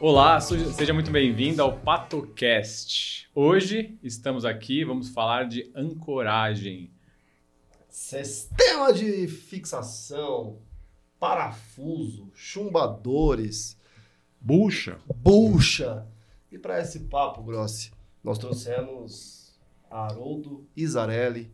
Olá, seja muito bem-vindo ao PatoCast. Hoje estamos aqui, vamos falar de ancoragem. Sistema de fixação, parafuso, chumbadores, bucha. Bucha. E para esse papo, Grossi, nós trouxemos Haroldo Isarelli.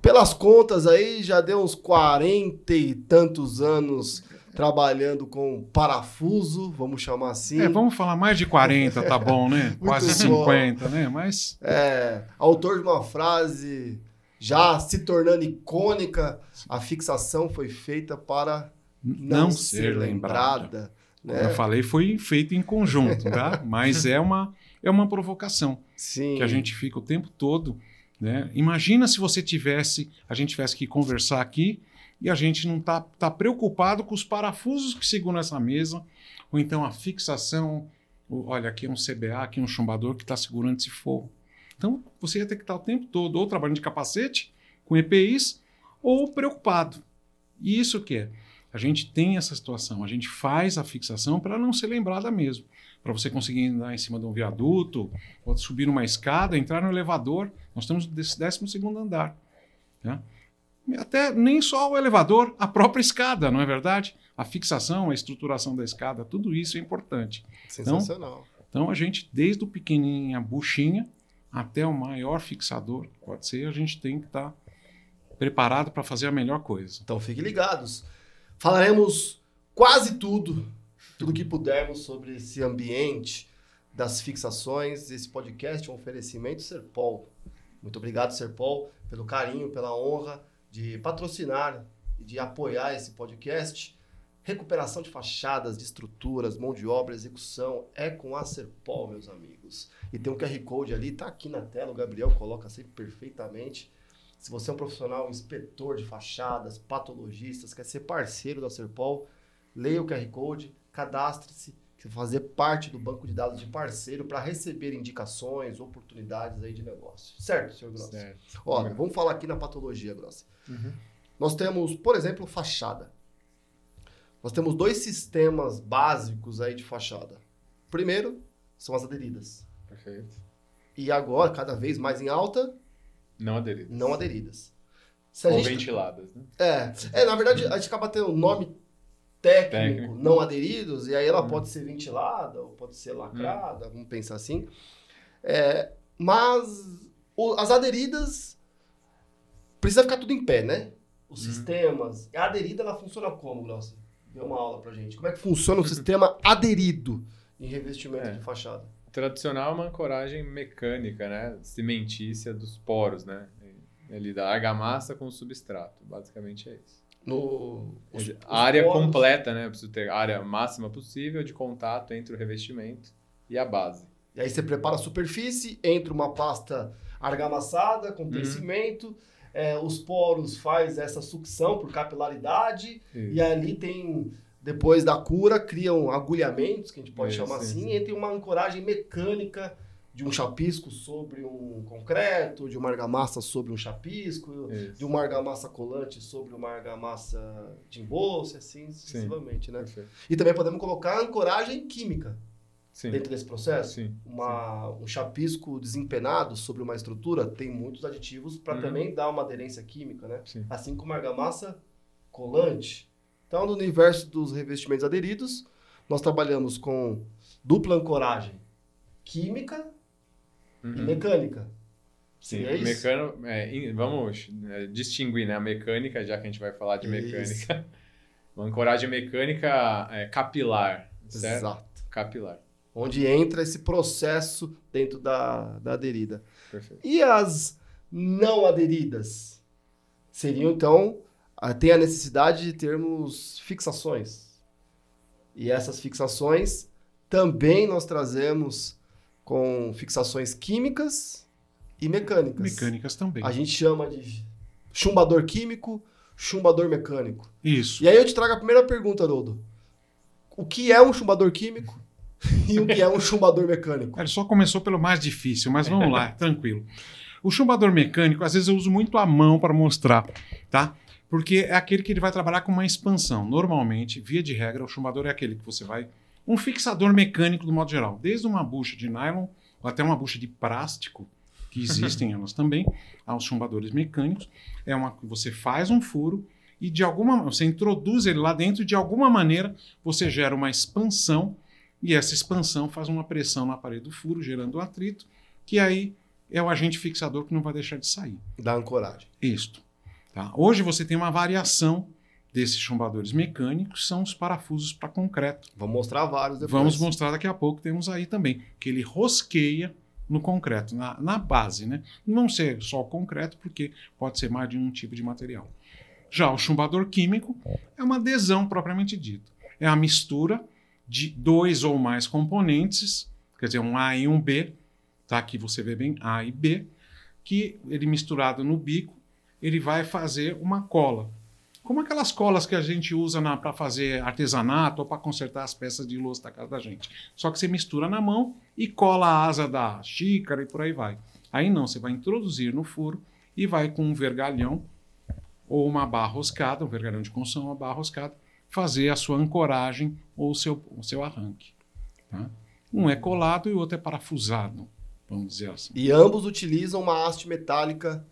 Pelas contas aí, já deu uns 40 e tantos anos trabalhando com parafuso, vamos chamar assim. É, vamos falar mais de 40, tá bom, né? Quase 50, bom. né? Mas. É, autor de uma frase já se tornando icônica, a fixação foi feita para não, não ser lembrada. lembrada né? Eu falei, foi feito em conjunto, tá? Mas é uma, é uma provocação. Sim. Que a gente fica o tempo todo. Né? Imagina se você tivesse, a gente tivesse que conversar aqui e a gente não está tá preocupado com os parafusos que seguram essa mesa, ou então a fixação. Olha, aqui é um CBA, aqui é um chumbador que está segurando esse forro. Então, você ia ter que estar o tempo todo ou trabalhando de capacete, com EPIs, ou preocupado. E isso que é? A gente tem essa situação, a gente faz a fixação para não ser lembrada mesmo. Para você conseguir andar em cima de um viaduto, ou subir uma escada, entrar no elevador. Nós estamos no 12 andar. Né? Até nem só o elevador, a própria escada, não é verdade? A fixação, a estruturação da escada, tudo isso é importante. Sensacional. Então, então a gente, desde o pequenininho, a buchinha, até o maior fixador, pode ser, a gente tem que estar tá preparado para fazer a melhor coisa. Então fiquem ligados. Falaremos quase tudo, tudo que pudermos sobre esse ambiente das fixações. Esse podcast é um oferecimento Serpol. Muito obrigado, Serpol, pelo carinho, pela honra de patrocinar e de apoiar esse podcast. Recuperação de fachadas, de estruturas, mão de obra, execução é com a Serpol, meus amigos. E tem um QR Code ali, tá aqui na tela, o Gabriel coloca sempre perfeitamente. Se você é um profissional, inspetor de fachadas, patologistas, quer ser parceiro da Serpol, leia o QR Code, cadastre-se, fazer parte do banco de dados de parceiro para receber indicações, oportunidades aí de negócio. Certo, senhor Grossi? Certo. Olha, vamos falar aqui na patologia, Grossi. Uhum. Nós temos, por exemplo, fachada. Nós temos dois sistemas básicos aí de fachada. Primeiro, são as aderidas. Perfeito. E agora, cada vez mais em alta, não aderidas. Não aderidas. Se Ou gente... ventiladas, né? É. é, na verdade, a gente acaba tendo um nome técnico, técnico. não aderidos, e aí ela hum. pode ser ventilada ou pode ser lacrada, hum. vamos pensar assim. É, mas o, as aderidas precisa ficar tudo em pé, né? Os hum. sistemas. A aderida, ela funciona como, Glaucio? Dê uma aula pra gente. Como é que funciona o sistema aderido em revestimento é. de fachada? Tradicional é uma ancoragem mecânica, né? Cimentícia dos poros, né? Ele dá argamassa com substrato. Basicamente é isso. No, os, a área poros... completa, né? Eu preciso ter a área máxima possível de contato entre o revestimento e a base. E aí você prepara a superfície, entra uma pasta argamassada com crescimento, uhum. é, os poros faz essa sucção por capilaridade isso. e ali tem depois da cura, criam agulhamentos, que a gente pode chamar assim, e tem uma ancoragem mecânica de um chapisco sobre um concreto, de uma argamassa sobre um chapisco, isso. de uma argamassa colante sobre uma argamassa de embolso, assim sucessivamente, né? Perfeito. E também podemos colocar ancoragem química Sim. dentro desse processo. Sim. Uma, um chapisco desempenado sobre uma estrutura tem muitos aditivos para uhum. também dar uma aderência química, né? Sim. Assim como a argamassa colante então, no universo dos revestimentos aderidos, nós trabalhamos com dupla ancoragem química uhum. e mecânica. Sim, é mecano, é, vamos é, distinguir né, a mecânica, já que a gente vai falar de mecânica. Uma ancoragem mecânica é, capilar, certo? Exato. Capilar. Onde entra esse processo dentro da, da aderida. Perfeito. E as não aderidas? Seriam, então, tem a necessidade de termos fixações. E essas fixações também nós trazemos com fixações químicas e mecânicas. Mecânicas também. A gente chama de chumbador químico, chumbador mecânico. Isso. E aí eu te trago a primeira pergunta, Haroldo. O que é um chumbador químico e o que é um chumbador mecânico? Ele só começou pelo mais difícil, mas vamos lá, tranquilo. O chumbador mecânico, às vezes eu uso muito a mão para mostrar, tá? Porque é aquele que ele vai trabalhar com uma expansão. Normalmente, via de regra, o chumbador é aquele que você vai. Um fixador mecânico, do modo geral. Desde uma bucha de nylon ou até uma bucha de plástico, que existem elas também, aos chumbadores mecânicos. É uma que você faz um furo e de alguma você introduz ele lá dentro e de alguma maneira você gera uma expansão e essa expansão faz uma pressão na parede do furo, gerando atrito, que aí é o agente fixador que não vai deixar de sair. Da ancoragem. Isto. Tá? Hoje você tem uma variação desses chumbadores mecânicos, são os parafusos para concreto. Vamos mostrar vários depois. Vamos mostrar daqui a pouco, temos aí também, que ele rosqueia no concreto, na, na base, né? Não ser só o concreto, porque pode ser mais de um tipo de material. Já o chumbador químico é uma adesão propriamente dita. É a mistura de dois ou mais componentes, quer dizer, um A e um B, tá? Aqui você vê bem A e B, que ele misturado no bico, ele vai fazer uma cola. Como aquelas colas que a gente usa para fazer artesanato ou para consertar as peças de louça da casa da gente. Só que você mistura na mão e cola a asa da xícara e por aí vai. Aí não, você vai introduzir no furo e vai com um vergalhão ou uma barra roscada, um vergalhão de construção, uma barra roscada, fazer a sua ancoragem ou o seu, o seu arranque. Tá? Um é colado e o outro é parafusado, vamos dizer assim. E ambos utilizam uma haste metálica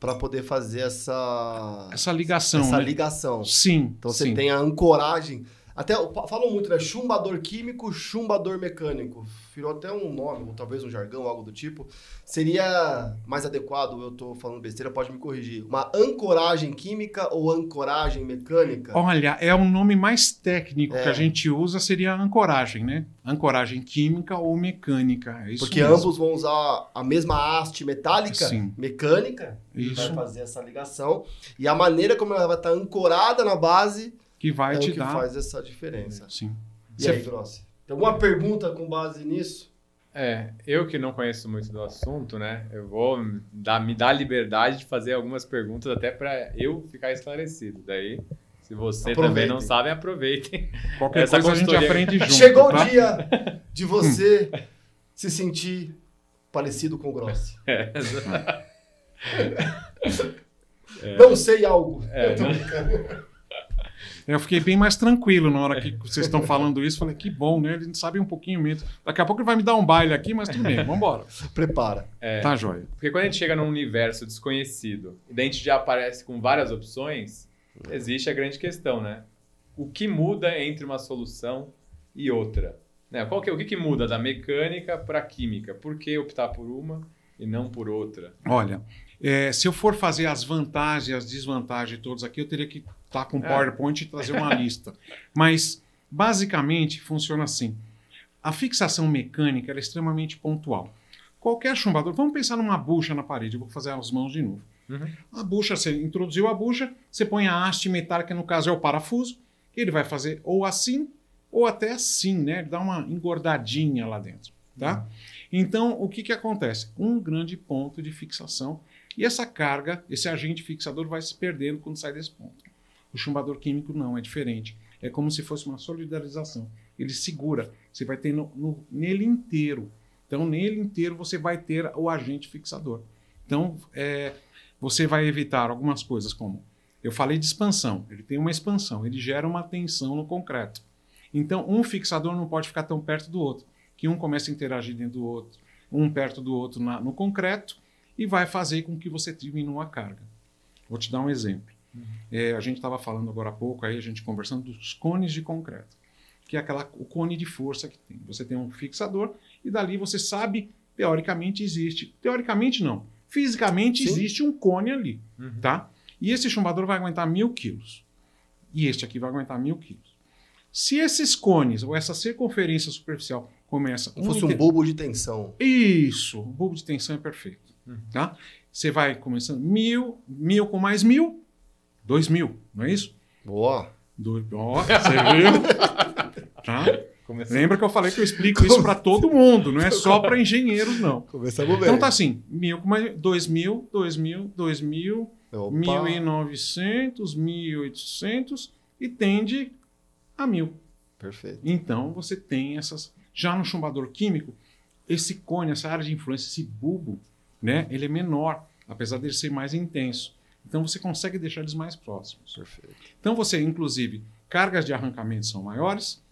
para poder fazer essa essa ligação. Essa né? ligação. Sim. Então você sim. tem a ancoragem. Até falam muito, né? Chumbador químico, chumbador mecânico. Virou até um nome, ou talvez um jargão, algo do tipo. Seria mais adequado, eu tô falando besteira, pode me corrigir. Uma ancoragem química ou ancoragem mecânica? Olha, é o nome mais técnico É. que a gente usa seria ancoragem, né? Ancoragem química ou mecânica. É isso Porque mesmo. ambos vão usar a mesma haste metálica, Sim. mecânica, e Isso. vai fazer essa ligação. E a maneira como ela vai estar ancorada na base que vai é o te que dar. faz essa diferença. Sim. E Você- aí, Grossi? Tem alguma pergunta com base nisso? É, eu que não conheço muito do assunto, né? Eu vou dar, me dar a liberdade de fazer algumas perguntas até para eu ficar esclarecido. Daí, se você também Aproveitem. não sabe, aproveitem. Qualquer Essa coisa a gente consultoria- aprende junto. Chegou tá? o dia de você se sentir parecido com o Grossi. É, Não sei algo. É, Eu tô não- brincando. Eu fiquei bem mais tranquilo na hora que vocês estão falando isso. Falei, que bom, né? Ele sabe um pouquinho mesmo. Daqui a pouco ele vai me dar um baile aqui, mas tudo bem, vamos embora. Prepara. é. Tá, joia. Porque quando a gente chega num universo desconhecido e daí a gente já aparece com várias opções, existe a grande questão, né? O que muda entre uma solução e outra? Né? Qual que, é- o que, que muda da mecânica para a química? Por que optar por uma e não por outra? Olha, é, se eu for fazer as vantagens e as desvantagens todos aqui, eu teria que estar com É. PowerPoint e trazer uma lista. Mas, basicamente, funciona assim. A fixação mecânica é extremamente pontual. Qualquer chumbador, vamos pensar numa bucha na parede, eu vou fazer as mãos de novo. Uhum. A bucha, você introduziu a bucha, você põe a haste metálica, no caso é o parafuso, ele vai fazer ou assim, ou até assim, né? Ele dá uma engordadinha lá dentro, tá? Então, o que que acontece? Um grande ponto de fixação e essa carga, esse agente fixador vai se perdendo quando sai desse ponto. O chumbador químico não, é diferente. É como se fosse uma solidarização. Ele segura, você vai ter no- no- nele inteiro. Então, nele inteiro você vai ter o agente fixador. Então, é, você vai evitar algumas coisas como eu falei de expansão, ele tem uma expansão, ele gera uma tensão no concreto. Então, um fixador não pode ficar tão perto do outro, que um começa a interagir dentro do outro, um perto do outro na- no concreto, e vai fazer com que você diminua a carga. Vou te dar um exemplo. É, a gente estava falando agora há pouco, aí a gente conversando dos cones de concreto, que é aquela, o cone de força que tem. Você tem um fixador e dali você sabe, teoricamente existe. Teoricamente não. Fisicamente Sim. existe um cone ali, Uhum. tá? E esse chumbador vai aguentar mil quilos. E este aqui vai aguentar mil quilos. Se esses cones ou essa circunferência superficial começa... Como fosse um bulbo de tensão. isso, o bulbo de tensão é perfeito. Uhum. Tá? Você vai começando mil, mil com mais mil, dois mil, não é isso? Boa. Dois, ó, você viu? tá? Lembra que eu falei que eu explico isso para todo mundo, não é só para engenheiros, não. Começamos bem. Então tá assim, mil mais dois mil, dois mil, dois mil, mil e novecentos, mil e oitocentos e tende a mil. Perfeito. Então você tem essas. Já no chumbador químico, esse cone, essa área de influência, esse bulbo, né, ele é menor, apesar de ser mais intenso. Então você consegue deixar eles mais próximos. Perfeito. Então você, inclusive, cargas de arrancamento são maiores.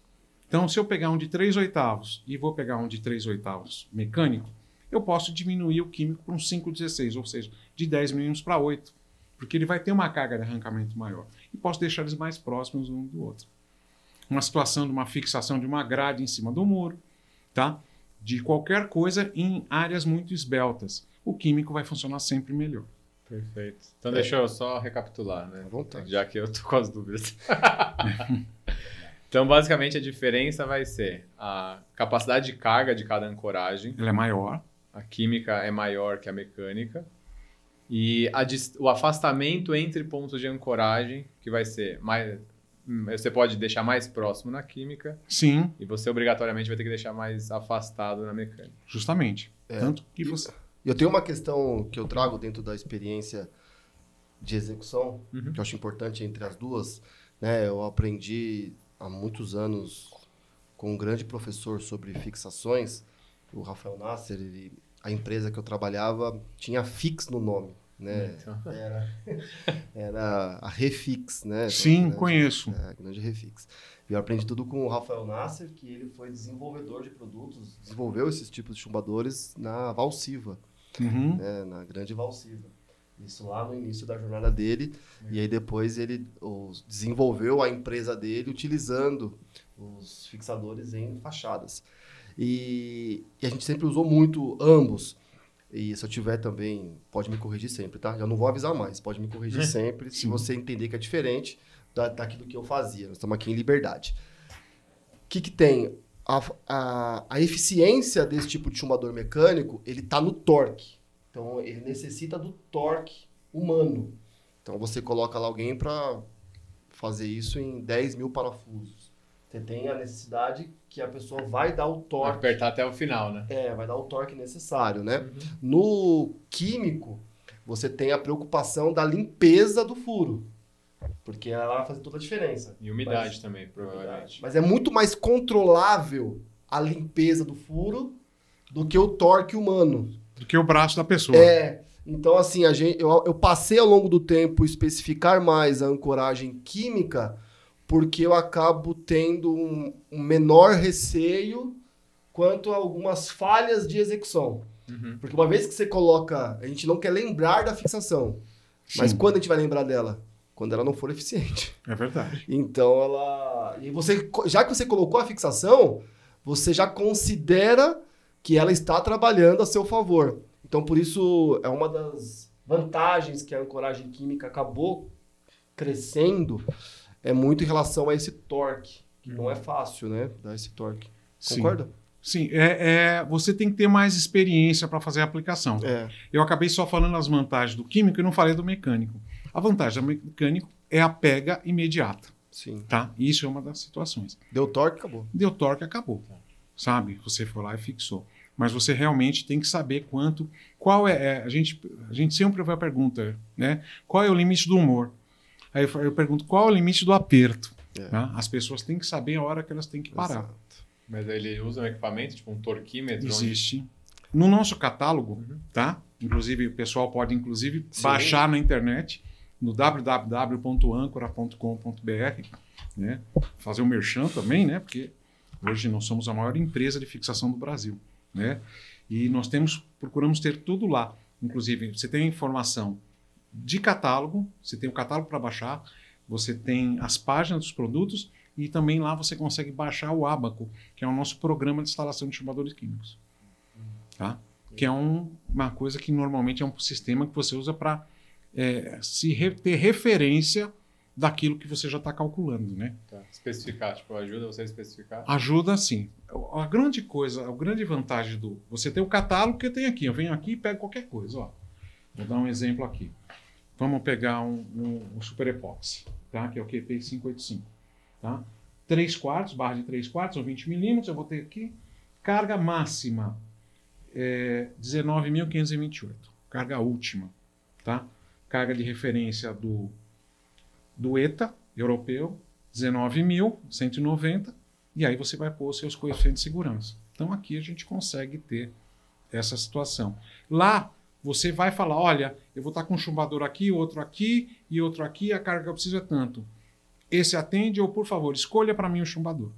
Então, se eu pegar um de 3 oitavos e vou pegar um de 3 oitavos mecânico, eu posso diminuir o químico para um 5,16, ou seja, de 10 milímetros para 8, porque ele vai ter uma carga de arrancamento maior. E posso deixar eles mais próximos um do outro. Uma situação de uma fixação de uma grade em cima do muro, tá? de qualquer coisa em áreas muito esbeltas. O químico vai funcionar sempre melhor. Perfeito. Então, deixa eu só recapitular, né? À vontade. Já que eu tô com as dúvidas. então, basicamente, a diferença vai ser a capacidade de carga de cada ancoragem. Ela é maior. A química é maior que a mecânica. E a o afastamento entre pontos de ancoragem, que vai ser mais. Você pode deixar mais próximo na química Sim, e você obrigatoriamente vai ter que deixar mais afastado na mecânica. justamente. É. Tanto que você. E eu tenho uma questão que eu trago dentro da experiência de execução, Uhum. que eu acho importante entre as duas. Né? Eu aprendi há muitos anos com um grande professor sobre fixações, o Rafael Nasser. Ele, a empresa que eu trabalhava tinha Fix no nome. Né? Então, Era, era a Refix, né? Sim, Grande- conheço. É, a grande Refix. E eu aprendi tudo com o Rafael Nasser, que ele foi desenvolvedor de produtos, desenvolveu esses tipos de chumbadores na Valsiva Uhum. né, na grande Valsiva. Isso lá no início da jornada dele. E aí depois ele desenvolveu a empresa dele utilizando os fixadores em fachadas. E, e a gente sempre usou muito ambos. E se eu tiver também, pode me corrigir sempre, tá? Eu não vou avisar mais, pode me corrigir sempre se você entender que é diferente da, daquilo que eu fazia. Nós estamos aqui em liberdade. O que, que tem? A, a, a eficiência desse tipo de chumbador mecânico, ele está no torque. Então, ele necessita do torque humano. Então, você coloca lá alguém para fazer isso em 10 mil parafusos. Você tem a necessidade que a pessoa vai dar o torque. apertar até o final, né? É, vai dar o torque necessário, né? No químico, você tem a preocupação da limpeza do furo. Porque ela vai fazer toda a diferença. E umidade Mas- também, provavelmente. Mas é muito mais controlável a limpeza do furo do que o torque humano. Do que o braço da pessoa. É. Então, assim, a gente, eu, eu passei ao longo do tempo especificar mais a ancoragem química porque eu acabo tendo um, um menor receio quanto a algumas falhas de execução. Uhum. Porque uma vez que você coloca, a gente não quer lembrar da fixação. Mas Sim, quando a gente vai lembrar dela? Quando ela não for eficiente. É verdade. Então ela. E você, já que você colocou a fixação, você já considera que ela está trabalhando a seu favor. Então, por isso, é uma das vantagens que a ancoragem química acabou crescendo, é muito em relação a esse torque, que não é fácil, né? Dar esse torque. Sim. Concorda? Sim, é, é- você tem que ter mais experiência para fazer a aplicação. É. Eu acabei só falando as vantagens do químico e não falei do mecânico. A vantagem do mecânico é a pega imediata, Sim. tá? Isso é uma das situações. Deu torque, acabou. Deu torque, acabou. Sabe? Você foi lá e fixou. Mas você realmente tem que saber quanto. Qual é. é, a, gente, a gente sempre vai perguntar, né? Qual é o limite do humor? Aí eu, eu pergunto qual é o limite do aperto. É. tá? As pessoas têm que saber a hora que elas têm que parar. Exato. Mas ele usa um equipamento, tipo um torquímetro? onde- Existe. No nosso catálogo, Uhum. tá? Inclusive, o pessoal pode, inclusive, Sim. baixar na internet, no www.ancora.com.br, né? Fazer o merchan também, né? Porque hoje nós somos a maior empresa de fixação do Brasil, né? E nós temos, procuramos ter tudo lá. Inclusive, você tem informação de catálogo, você tem o catálogo para baixar, você tem as páginas dos produtos e também lá você consegue baixar o Abaco, que é o nosso programa de instalação de chumbadores químicos. Tá? Que é um- uma coisa que normalmente é um sistema que você usa para se re- ter referência daquilo que você já está calculando, né? Tá. Especificar, tipo, ajuda você a especificar. Ajuda sim. A grande coisa, a grande vantagem do. Você tem o catálogo que eu tenho aqui. Eu venho aqui e pego qualquer coisa. Ó. Vou dar um exemplo aqui. Vamos pegar um, um, um Super Epoxy, tá? que é o QP 585. Tá? 3 quartos, barra de 3 quartos, ou 20 milímetros. Eu vou ter aqui. Carga máxima é 19.528. Carga última. Tá? Carga de referência do, do ETA europeu, 19.190 e aí você vai pôr os seus coeficientes de segurança. Então aqui a gente consegue ter essa situação. Lá você vai falar, olha, eu vou estar com um chumbador aqui, outro aqui e outro aqui, a carga que eu preciso é tanto. Esse atende ou, por favor, escolha para mim o chumbador.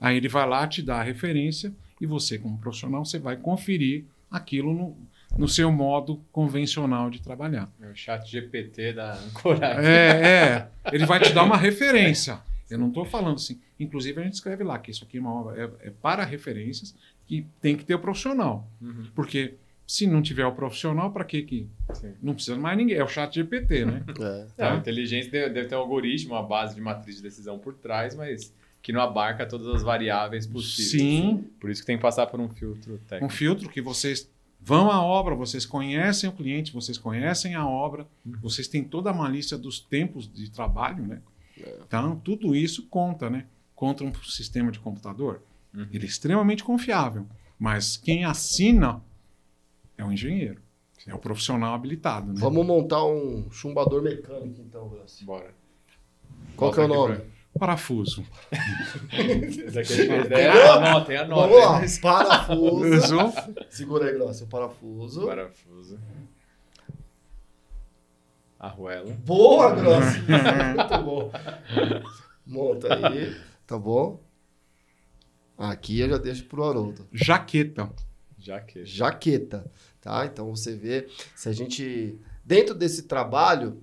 Aí ele vai lá, te dá a referência e você, como profissional, você vai conferir aquilo no, no seu modo convencional de trabalhar. É o chat GPT da ancoragem. É, é. Ele vai te dar uma referência. Eu não estou falando assim. Inclusive, a gente escreve lá que isso aqui é, uma obra, é, é para referências que tem que ter o profissional. Uhum. Porque se não tiver o profissional, para que que... Sim. Não precisa mais ninguém. É o chat GPT, né? É. É, a Tá? inteligência deve, deve ter um algoritmo, uma base de matriz de decisão por trás, mas que não abarca todas as variáveis possíveis. Sim, Por isso que tem que passar por um filtro um técnico. filtro que vocês vão à obra, vocês conhecem o cliente, vocês conhecem a obra, vocês têm toda a malícia dos tempos de trabalho, né? Então, tudo isso conta, né? Contra um sistema de computador. Uhum. Ele é extremamente confiável, mas quem assina é o engenheiro, é o profissional habilitado, né? Vamos montar um chumbador mecânico, então, Grossi. Bora. Qual que é o nome? aqui Parafuso. é a ideia. Anotem, anotem. Vamos lá, parafuso. Segura aí, o parafuso. Parafuso. Arruela. Boa, Grossi. Muito bom. Monta aí, tá bom? Aqui eu já deixo pro Haroldo. Jaqueta. Jaqueta. Jaqueta, tá? Então você vê, se a gente dentro desse trabalho,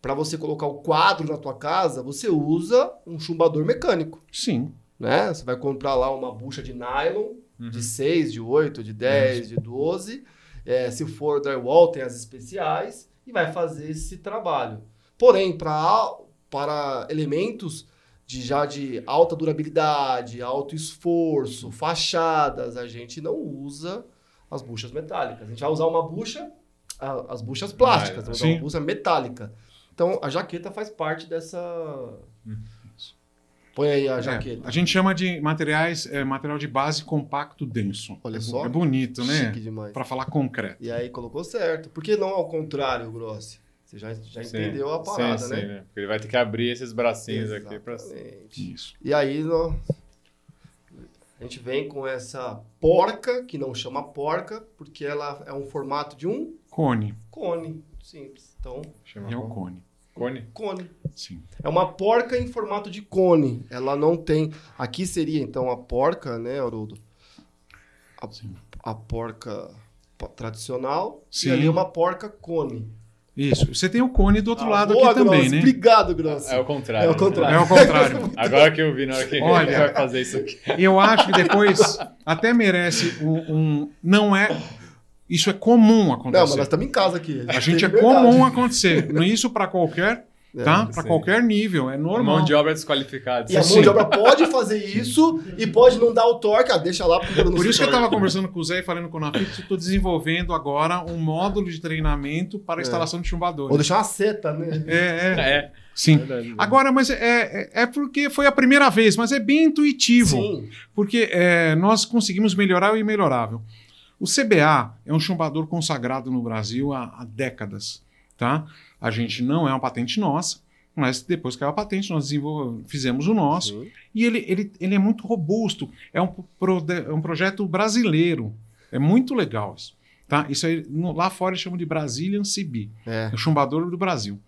para você colocar o quadro na tua casa, você usa um chumbador mecânico, Sim. né? Você vai comprar lá uma bucha de nylon Uhum. de 6, de 8, de 10, de 12. É, se for drywall, tem as especiais e vai fazer esse trabalho. Porém, pra, para elementos de já de alta durabilidade, alto esforço, fachadas, a gente não usa as buchas metálicas. A gente vai usar uma bucha, as buchas plásticas, Sim. uma bucha metálica. Então, a jaqueta faz parte dessa... Põe aí a É, jaqueta. a gente chama de materiais, é, material de base compacto denso. Olha É, só. É bonito, né? Chique demais. Para falar concreto. E aí colocou certo. Por que não ao contrário, Grossi? Você já, já Sim. entendeu a parada, sim, né? Sim, né? Porque ele vai ter que abrir esses bracinhos aqui pra Exatamente. Isso. E aí nó- a gente vem com essa porca, que não chama porca, porque ela é um formato de um Cone. cone. Simples. Então, Chama É o cone. Cone. cone. Sim. É uma porca em formato de cone. Ela não tem. Aqui seria então a porca, né, Haroldo? A, a porca po- tradicional Sim. e ali uma porca cone. Isso. Você tem o cone do outro Ah, lado boa, aqui também, né? Obrigado, Grossi. É o contrário. É o contrário. É o contrário. Agora que eu vi na hora que Olha. ele vai fazer isso aqui. Eu acho que depois até merece um, um- Não é. Isso é comum Não, acontecer. mas nós estamos em casa aqui. A gente é liberdade. comum acontecer. Isso para qualquer, É, tá? Para sim. qualquer nível, é A normal. mão de obra desqualificada. E a Sim. mão de obra pode fazer isso e pode não dar o torque. Ah, deixa lá porque eu não Por isso que eu estava conversando com o Zé e falando com o Nafix, estou desenvolvendo agora um módulo de treinamento para É. instalação de Ou chumbadores. deixar uma seta, né? É, é, É, sim. verdade. Agora, mas é, é, é porque foi a primeira vez, mas é bem intuitivo. Sim. Porque é, nós conseguimos melhorar o imelhorável. O CBA é um chumbador consagrado no Brasil há, há décadas. Tá? A gente não é uma patente nossa, mas depois que a patente, nós fizemos o nosso. Sim. E ele, ele, ele é muito robusto. É um, pro- é um projeto brasileiro. É muito legal isso. Tá? Isso aí, no- lá fora eles chamam de Brazilian CB. É. É o chumbador do Brasil.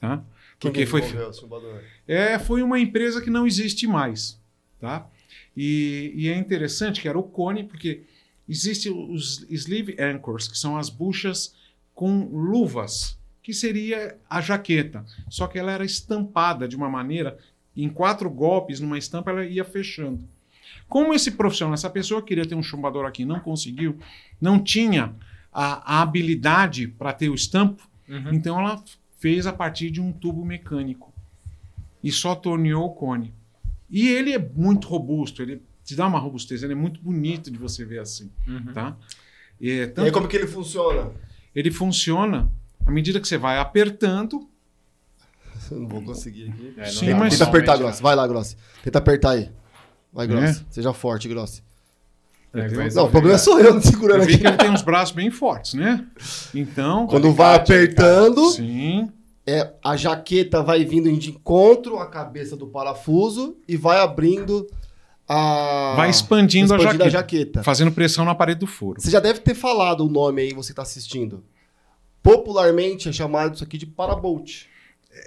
Tá? Porque foi, o chumbador? é, foi uma empresa que não existe mais, tá? E, e é interessante que era o cone, porque existe os sleeve anchors, que são as buchas com luvas, que seria a jaqueta. Só que ela era estampada de uma maneira, em quatro golpes, numa estampa, ela ia fechando. Como esse profissional, essa pessoa queria ter um chumbador aqui, não conseguiu, não tinha a, a habilidade para ter o estampo, Uhum. então ela fez a partir de um tubo mecânico e só torneou o cone. E ele é muito robusto, ele te dá uma robustez, ele é muito bonito de você ver assim, Uhum. tá? E, é E tanto- aí, como que ele funciona? Ele funciona à medida que você vai apertando, Eu não vou conseguir aqui. É, Sim, dá mas- Tenta apertar, Grossi. Vai lá, Grossi. Tenta apertar aí. Vai, É? Grossi. Seja forte, Grossi. É, Não, o problema é só eu não segurando eu vi aqui. que ele tem uns braços bem fortes, né? Então, Quando vai apertando, sim, é, a jaqueta vai vindo de encontro à cabeça do parafuso e vai abrindo a... vai expandindo, a, expandindo jaqueta, a jaqueta. fazendo pressão na parede do furo. Você já deve ter falado o nome aí, você está assistindo. Popularmente é chamado isso aqui de parabolt.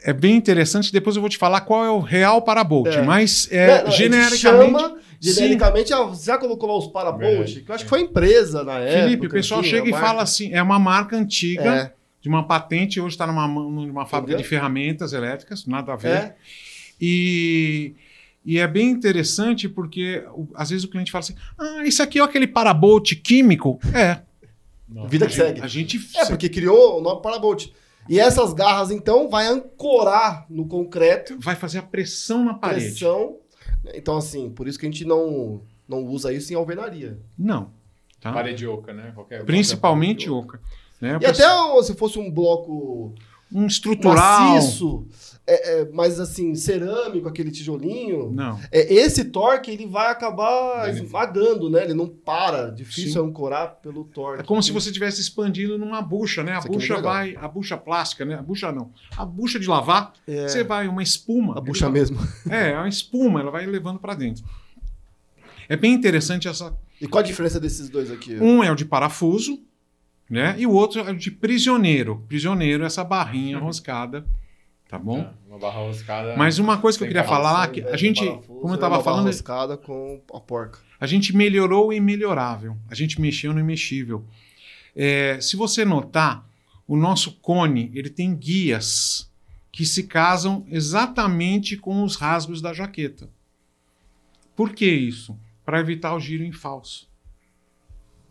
É bem interessante, depois eu vou te falar qual é o real parabolt, É. mas Não, é, não, a gente genericamente... chama, genericamente, ah, você já colocou lá os parabolt? É. Que eu acho que foi a empresa na época. Felipe, o pessoal enfim, chega a e marca. fala assim, é uma marca antiga, É, de uma patente, hoje está numa, numa fábrica Entendeu? de ferramentas elétricas, nada a ver. é. E, e é bem interessante porque o- às vezes o cliente fala assim: ah, isso aqui é aquele parabolt químico. É. Nossa. Vida a que gente, segue. a gente É, porque criou o nome parabolt. E essas garras, então, vai ancorar no concreto, vai fazer a pressão na parede. pressão. Então, assim, por isso que a gente não, não usa isso em alvenaria. Não. Tá? Parede oca, né? Qualquer, Principalmente qualquer oca. Né? E até se fosse um bloco um estrutural. maciço, é, é, mas assim, cerâmico, aquele tijolinho, Não. é, esse torque ele vai acabar esmagando, né? Ele não para. Difícil Sim. ancorar pelo torque. É como se você tivesse expandindo numa bucha, né? A Isso é bucha legal. vai, a bucha plástica, né? A bucha não. A bucha de lavar, É, você vai uma espuma. a ele bucha vai- mesmo. É, é uma espuma, ela vai levando para dentro. É bem interessante essa E qual a diferença desses dois aqui? Um é o de parafuso, né? E o outro é o de prisioneiro. Prisioneiro é essa barrinha roscada, tá bom? É, uma barra roscada. Mas uma coisa que eu queria falar que a gente, parafuso, como eu estava uma barra falando, roscada com a porca. a gente melhorou o imelhorável. A gente mexeu no imexível. É, se você notar, o nosso cone ele tem guias que se casam exatamente com os rasgos da jaqueta. Por que isso? Para evitar o giro em falso.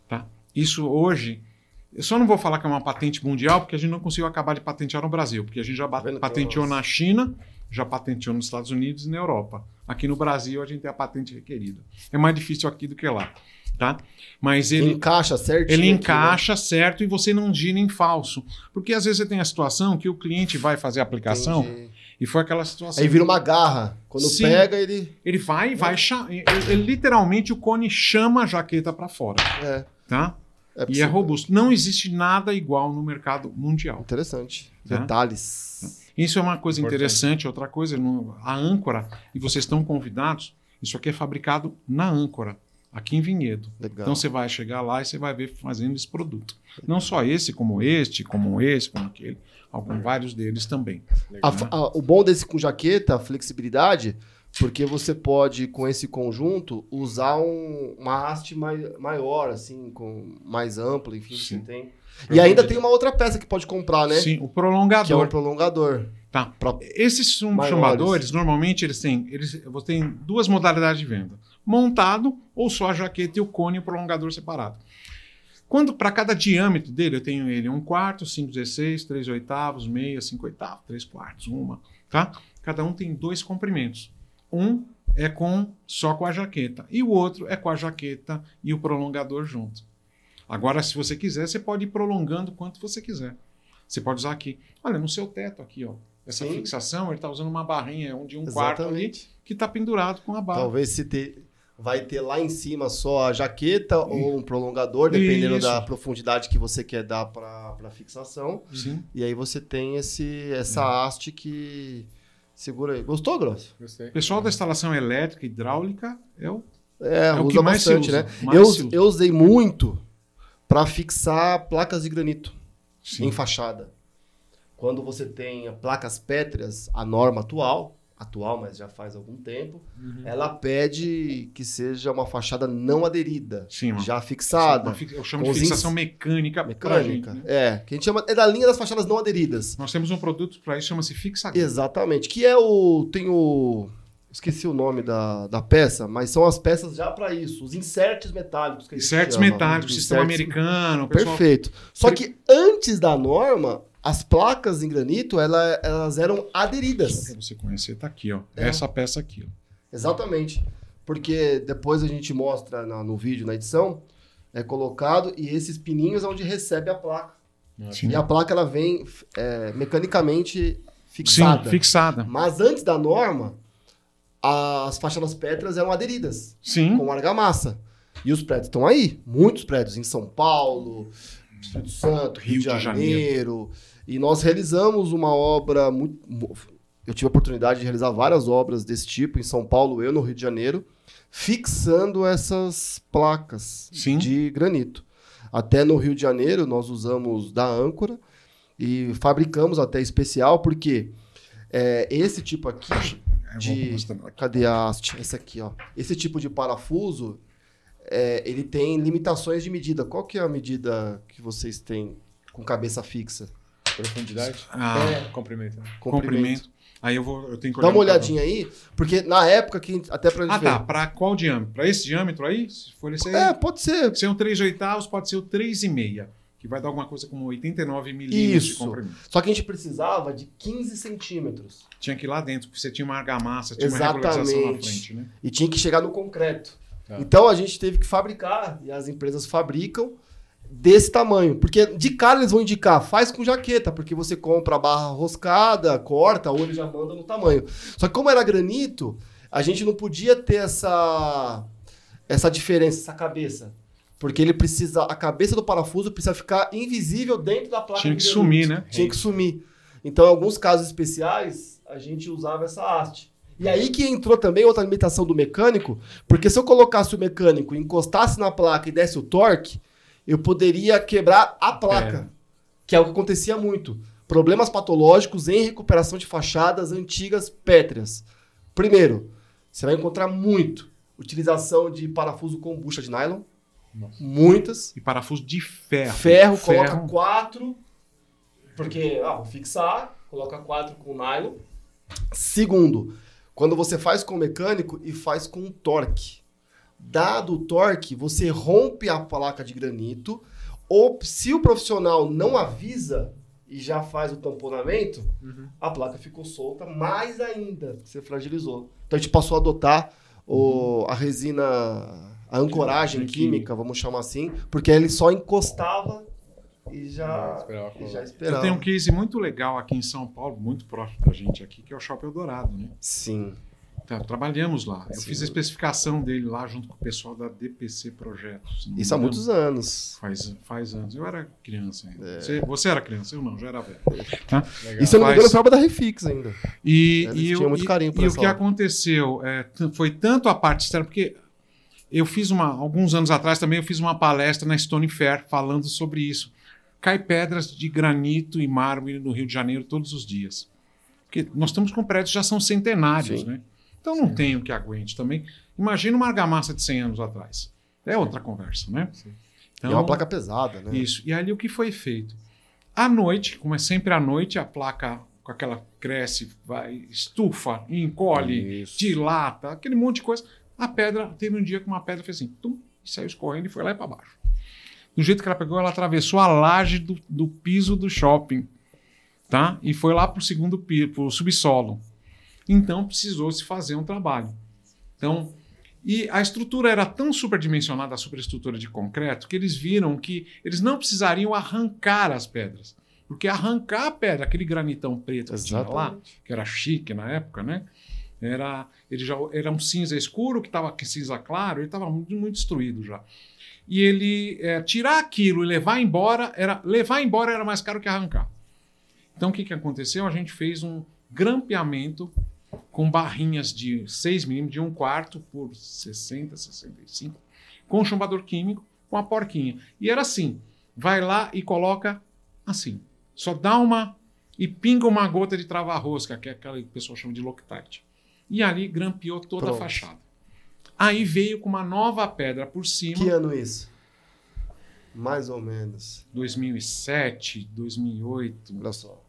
Tá? Isso hoje, eu só não vou falar que é uma patente mundial, porque a gente não conseguiu acabar de patentear no Brasil, porque a gente já Tá patenteou na China, já patenteou nos Estados Unidos e na Europa. Aqui no Brasil a gente tem a patente requerida. É mais difícil aqui do que lá, tá? Mas ele encaixa certinho. ele aqui, né? encaixa certo e você não gira em falso. Porque às vezes você tem a situação que o cliente vai fazer a aplicação Entendi. e foi aquela situação. Aí vira uma garra. Quando Sim. pega, ele. Ele vai, vai, cha- ele- ele- literalmente o cone chama a jaqueta para fora, É, tá? É E é robusto. Não existe nada igual no mercado mundial. Interessante. Tá. Detalhes. Isso é uma coisa Importante. interessante. Outra coisa, a âncora, e vocês estão convidados, isso aqui é fabricado na âncora, aqui em Vinhedo. Legal. Então você vai chegar lá e você vai ver fazendo esse produto. Não só esse, como este, como esse, como aquele, alguns vários deles também. A- né? a- o bom desse com jaqueta, a flexibilidade, porque você pode, com esse conjunto, usar um- uma haste mai, maior, assim, com mais ampla, enfim, Sim. você tem. E ainda tem uma outra peça que pode comprar, né? Sim, o Que é um prolongador. prolongador. Tá. Pra- Esses chumbadores, normalmente eles têm, eles você tem duas modalidades de venda: montado ou só a jaqueta e o cone e o prolongador separado. Quando para cada diâmetro dele, eu tenho ele um quarto, 5 16, 3 oitavos, meia, 5 oitavos, 3 quartos, uma, tá? Cada um tem dois comprimentos. Um é com só com a jaqueta e o outro é com a jaqueta e o prolongador junto. Agora, se você quiser, você pode ir prolongando quanto você quiser. Você pode usar aqui. Olha, no seu teto aqui, ó. Essa Sim. fixação, ele está usando uma barrinha um de um quarto ali Exatamente. que está pendurado com a barra. Talvez se ter, vai ter lá em cima só a jaqueta ou um prolongador, dependendo Isso. da profundidade que você quer dar para a fixação. Sim. E aí você tem esse, essa Hum. haste que segura aí. Gostou, Grosso? Gostei. O pessoal da instalação elétrica e hidráulica é o. É, É o que mais se bastante, usa, né? mais Eu, se usa. eu usei muito para fixar placas de granito Sim. em fachada. Quando você tem placas pétreas, a norma atual, atual, mas já faz algum tempo, Uhum. ela pede que seja uma fachada não aderida, Sim, já fixada, Eu chamo de fixação ins- mecânica. mecânica. gente, né? É, que a gente chama é da linha das fachadas não aderidas. Nós temos um produto para isso, chama-se fixa. Exatamente, que é o tem o esqueci o nome da, da peça, mas são as peças já para isso, os inserts metálicos que a gente Certos chama, metálicos, os sistema inserts americano. pessoal- Perfeito. Só que antes da norma, as placas em granito, ela- elas eram aderidas. para você conhecer, tá aqui, ó. É. Essa peça aqui, ó. Exatamente. Porque depois a gente mostra na- no vídeo, na edição, é colocado e esses pininhos é onde recebe a placa. Sim. E a placa ela vem é, mecanicamente Sim, fixada. fixada. Mas antes da norma, as fachadas pétreas eram aderidas, Sim. com argamassa. E os prédios estão aí. Muitos prédios em São Paulo, Espírito Santo, Rio, Rio de de Janeiro. E nós realizamos uma obra muito. mu- Eu tive a oportunidade de realizar várias obras desse tipo em São Paulo, eu no Rio de Janeiro. fixando essas placas Sim. de granito. Até no Rio de Janeiro, nós usamos da âncora e fabricamos até especial, porque é, esse tipo aqui de-. Cadê a haste? Esse aqui, ó. Esse tipo de parafuso, é, ele tem limitações de medida. Qual que é a medida que vocês têm com cabeça fixa? Profundidade? Ah, É. Comprimento. comprimento. Aí eu vou, eu tenho que Dá uma olhadinha aí, porque na época que até pra gente Ah, ver. tá. Para qual diâmetro? Para esse diâmetro aí? Se for esse aí, É, pode ser. se é um 3 oitavos, pode ser o 3,5, que vai dar alguma coisa como 89 milímetros de Isso. comprimento. Só que a gente precisava de 15 centímetros. Tinha que ir lá dentro, porque você tinha uma argamassa, tinha uma regularização na Exatamente. frente, né? E tinha que chegar no concreto. Tá. Então a gente teve que fabricar, e as empresas fabricam desse tamanho. Porque de cara eles vão indicar, faz com jaqueta, porque você compra a barra roscada, corta, ou ele já manda no tamanho. Só que como era granito, a gente não podia ter essa, essa diferença, essa cabeça. Porque ele precisa, a cabeça do parafuso precisa ficar invisível dentro da placa Tinha que sumir, né? Tinha que sumir. Então, em alguns casos especiais, a gente usava essa haste. E aí que entrou também outra limitação do mecânico, porque se eu colocasse o mecânico, encostasse na placa e desse o torque, eu poderia quebrar a placa, que é o que acontecia muito. Problemas patológicos em recuperação de fachadas antigas pétreas. Primeiro, você vai encontrar muito utilização de parafuso com bucha de nylon, Nossa. muitas. E parafuso de ferro. Ferro, Ferro. coloca quatro, porque, ah, vou fixar, coloca quatro com nylon. Segundo, quando você faz com mecânico e faz com torque. Dado o torque, você rompe a placa de granito, ou se o profissional não avisa e já faz o tamponamento, Uhum. a placa ficou solta mais ainda, você fragilizou. Então a gente passou a adotar o, a resina, a ancoragem química, vamos chamar assim, porque ele só encostava e já, Esperava e já esperava. Eu tenho um case muito legal aqui em São Paulo, muito próximo da gente aqui, que é o Shopping Eldorado, né? Sim. Tá, trabalhamos lá. Eu Sim. fiz a especificação dele lá junto com o pessoal da DPC Projetos. Isso há muitos anos. Faz, faz anos. Eu era criança ainda. É. Você, você era criança, eu não, já era velho. Legal. E se eu não me Faz- engano, foi obra da Refix ainda. E, Eles e, tinham o- muito e- carinho por e o essa que aconteceu é, foi tanto a parte externa, porque eu fiz uma, alguns anos atrás também, eu fiz uma palestra na Stone Fair falando sobre isso. Cai pedras de granito e mármore no Rio de Janeiro todos os dias. Porque nós estamos com prédios que já são centenários, Sim. né? Então não tem o que aguente também. Imagina uma argamassa de 100 anos atrás. É outra conversa, né? Sim. Então, e é uma placa pesada, né? isso. E ali o que foi feito? À noite, como é sempre à noite, a placa com aquela cresce, vai, estufa, encolhe, Isso. dilata, aquele monte de coisa. A pedra, teve um dia que uma pedra fez assim, tum, e saiu escorrendo e foi lá para baixo. Do jeito que ela pegou, ela atravessou a laje do, do piso do shopping, tá? E foi lá para o segundo piso, para o subsolo. Então precisou se fazer um trabalho. Então, e a estrutura era tão superdimensionada, a superestrutura de concreto, que eles viram que eles não precisariam arrancar as pedras. Porque arrancar a pedra, aquele granitão preto que tinha lá, Exatamente. que era chique na época, né? Era, ele já era um cinza escuro que estava cinza claro, ele estava muito, muito destruído já. E ele é, tirar aquilo e levar embora era levar embora era mais caro que arrancar. Então o que, que aconteceu? A gente fez um grampeamento com barrinhas de 6 milímetros, de 1 quarto por 60, 65, com chumbador químico, com a porquinha. E era assim: vai lá e coloca assim. Só dá uma e pinga uma gota de trava-rosca, que é aquela que o pessoal chama de Loctite. E ali grampeou toda Pronto. a fachada. Aí veio com uma nova pedra por cima, Que ano isso? Mais ou menos. 2007, 2008. Olha só.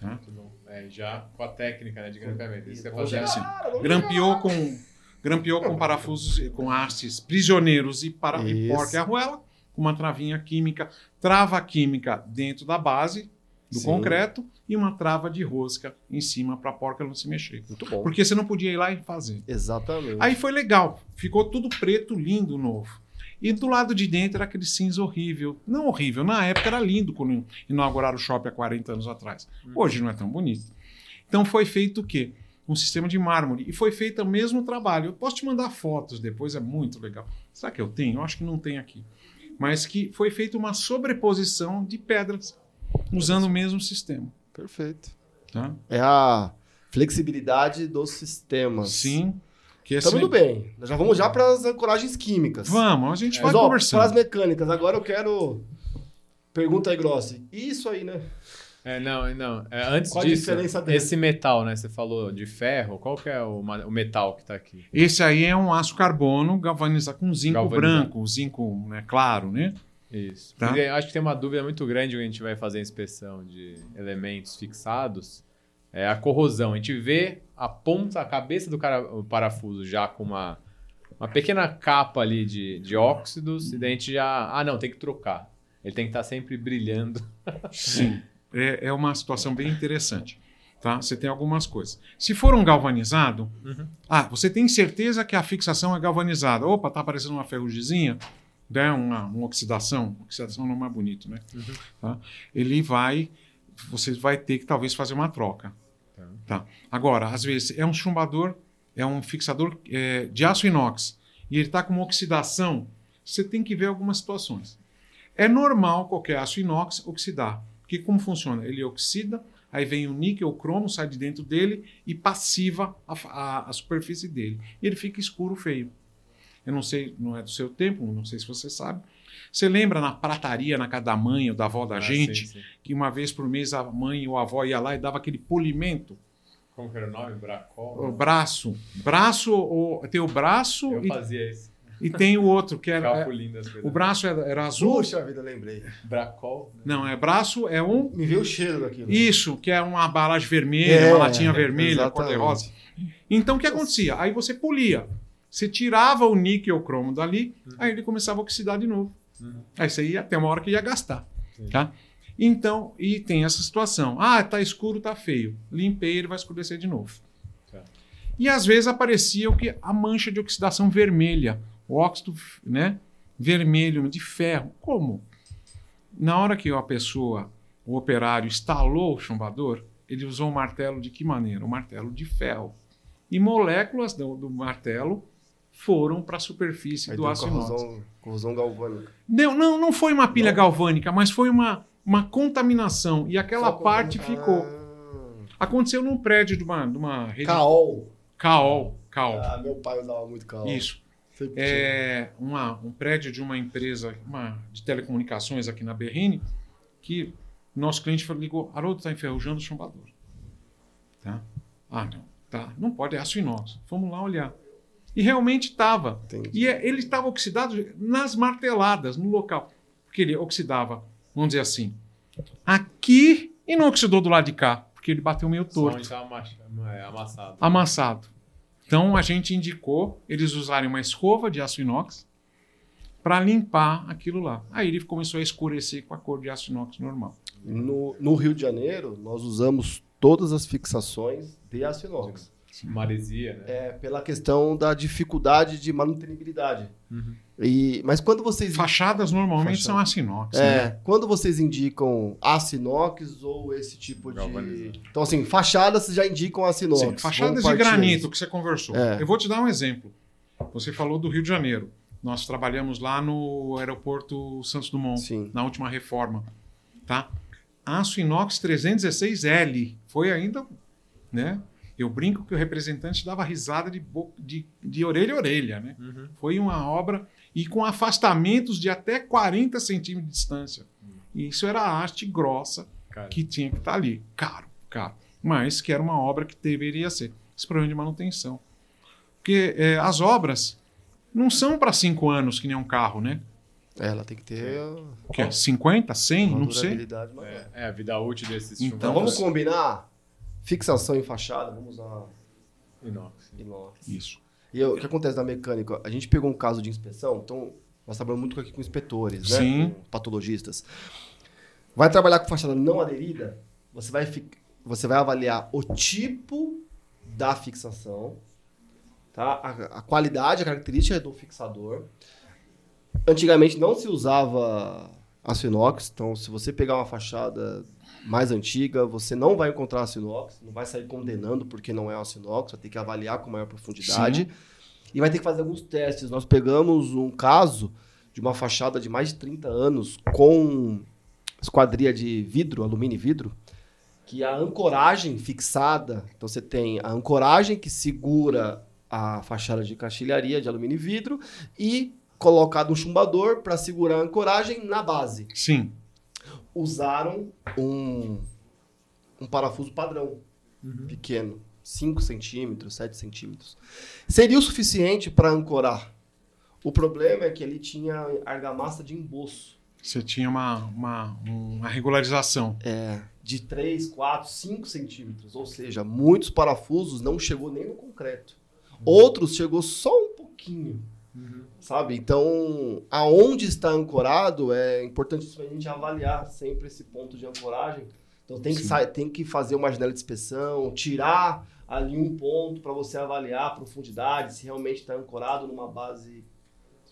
Tá? Muito bom. É, já com a técnica né, de grampeamento. Isso que você Vamos fazer assim. Grampeou com, grampeou com parafusos, com hastes prisioneiros e, para, e porca e arruela, com uma travinha química, trava química dentro da base do Sim. concreto e uma trava de rosca em cima para a porca não se mexer. Muito bom. Porque você não podia ir lá e fazer. Exatamente. Aí foi legal, ficou tudo preto, lindo, novo. E do lado de dentro era aquele cinza horrível. Não horrível, na época era lindo quando inauguraram o shopping há 40 anos atrás. Hoje não é tão bonito. Então foi feito o quê? Um sistema de mármore. E foi feito o mesmo trabalho. Eu posso te mandar fotos depois, é muito legal. Será que eu tenho? Eu acho que não tem aqui. Mas que foi feita uma sobreposição de pedras, usando o mesmo sistema. Perfeito. Tá? É a flexibilidade dos sistemas. Sim. Que esse... Tá tudo bem. Nós já vamos já para as ancoragens químicas. Vamos, a gente É, vai Mas, ó, conversando. para as mecânicas, agora eu quero. Pergunta aí, Grossi. Isso aí, né? É, não, não. É, antes Qual a disso, diferença dele? esse metal, né? Você falou de ferro. Qual que é o, o metal que tá aqui? Esse aí é um aço carbono galvanizado com zinco Galvanizado. branco, zinco né, claro, né? Isso. Tá. Acho que tem uma dúvida muito grande quando a gente vai fazer a inspeção de elementos fixados. É a corrosão. A gente vê a ponta, a cabeça do cara, o parafuso já com uma, uma pequena capa ali de, de óxidos, e daí a gente já. Ah, não, tem que trocar. Ele tem que estar sempre brilhando. Sim. É, é uma situação bem interessante. Tá? Você tem algumas coisas. Se for um galvanizado, Uhum. ah, você tem certeza que a fixação é galvanizada. Opa, tá aparecendo uma ferrugemzinha, né? uma, uma oxidação. Oxidação não é mais bonito, né? Uhum. Tá? Ele vai, você vai ter que talvez fazer uma troca. Tá. Agora, às vezes é um chumbador, é um fixador é, de aço inox e ele está com uma oxidação. Você tem que ver algumas situações. É normal qualquer aço inox oxidar. Porque como funciona? Ele oxida, aí vem o níquel, o cromo, sai de dentro dele e passiva a, a- a superfície dele. E ele fica escuro, feio. Eu não sei, não é do seu tempo, não sei se você sabe. Você lembra na prataria, na casa da mãe ou da avó da Ah, gente, sim, sim. que uma vez por mês a mãe ou a avó ia lá e dava aquele polimento? Como que era o nome? Bracol? O braço. Braço, ou, tem o braço Eu e, fazia isso. e tem o outro, que era. É, o braço era, era azul. Puxa vida, lembrei. Bracol? né? Não, é braço, é um. Me veio o cheiro daquilo. Isso, que é uma embalagem vermelha, É, uma latinha vermelha, exatamente. cor-de-rosa. Então o que acontecia? Aí você polia. Você tirava o níquel cromo dali, aí ele começava a oxidar de novo. Uhum. Aí você ia até uma hora que ia gastar. Sim. Tá? Então, e tem essa situação. Ah, tá escuro, tá feio. Limpei, ele vai escurecer de novo. Tá. E às vezes aparecia o que a mancha de oxidação vermelha, o óxido, né, vermelho de ferro. Como? Na hora que a pessoa, o operário instalou o chumbador, ele usou um martelo de que maneira? Um martelo de ferro. E moléculas do, do martelo foram para a superfície Aí do aço corrosão, corrosão galvânica. Não, não, não foi uma pilha Não? galvânica, mas foi uma, uma contaminação. E aquela Só parte ficou. Aconteceu num prédio de uma, de uma Ah, rede. Caol. Caol. Caol. Ah, meu pai usava muito caol. Isso. Sempre. É uma, um prédio de uma empresa uma, de telecomunicações aqui na Berrine, que nosso cliente falou- ligou, Haroldo está enferrujando o chumbador. Tá? Ah, não. Tá. Não pode, é aço inox. Fomos lá olhar. E realmente estava. E é- ele estava oxidado nas marteladas, no local. Porque ele oxidava, vamos dizer assim, aqui e não oxidou do lado de cá, porque ele bateu meio torto, amass- é, amassado. amassado. Então a gente indicou eles usarem uma escova de aço inox para limpar aquilo lá. Aí ele começou a escurecer com a cor de aço inox normal. No, no Rio de Janeiro, nós usamos todas as fixações de aço inox. Maresia, né? É pela questão da dificuldade de manutenibilidade. Uhum. E, mas quando vocês Fachadas normalmente Fachada. são aço inox. É, né? quando vocês indicam aço inox ou esse tipo de. Então, assim, fachadas já indicam aço inox. Sim, fachadas de granito que você conversou. É. Eu vou te dar um exemplo. Você falou do Rio de Janeiro. Nós trabalhamos lá no aeroporto Santos Dumont, Sim. na última reforma. Tá? Aço inox 316L. Foi ainda, né? Eu brinco que o representante dava risada de, bo- de, de orelha a orelha, né? Uhum. Foi uma obra e com afastamentos de até 40 centímetros de distância. E isso era a haste grossa Cara, que tinha que estar ali. Caro, caro. Mas que era uma obra que deveria ser. Esse problema de manutenção. Porque é, as obras não são para cinco anos, que nem um carro, né? É, ela tem que ter O que é? 50, 100? uma Não sei. é, é a vida útil desses Então, Então vamos combinar fixação em fachada, vamos usar inox. inox. Isso. E eu- o que acontece na mecânica? A gente pegou um caso de inspeção, então nós trabalhamos muito aqui com inspetores, né? Sim. Com patologistas. Vai trabalhar com fachada não aderida, você vai, você vai avaliar o tipo da fixação, tá? a, a qualidade, a característica do fixador. Antigamente não se usava aço inox, então se você pegar uma fachada mais antiga, você não vai encontrar aço inox, não vai sair condenando porque não é aço inox, vai ter que avaliar com maior profundidade. E vai ter que fazer alguns testes. Nós pegamos um caso de uma fachada de mais de 30 anos com esquadria de vidro, alumínio e vidro, que a ancoragem fixada, então você tem a ancoragem que segura a fachada de caixilharia de alumínio e vidro e colocado um chumbador para segurar a ancoragem na base. Sim. Usaram um, um parafuso padrão, pequeno, 5 centímetros, 7 centímetros. Seria o suficiente para ancorar. O problema é que ele tinha argamassa de emboço. Você tinha uma, uma, uma regularização. É, de 3, 4, 5 centímetros. Ou seja, muitos parafusos não chegou nem no concreto. Outros chegou só um pouquinho. Sabe? Então, aonde está ancorado é importante a gente avaliar sempre esse ponto de ancoragem. Então, tem que, Sim. sa- tem que fazer uma janela de inspeção, tirar ali um ponto para você avaliar a profundidade, se realmente está ancorado numa base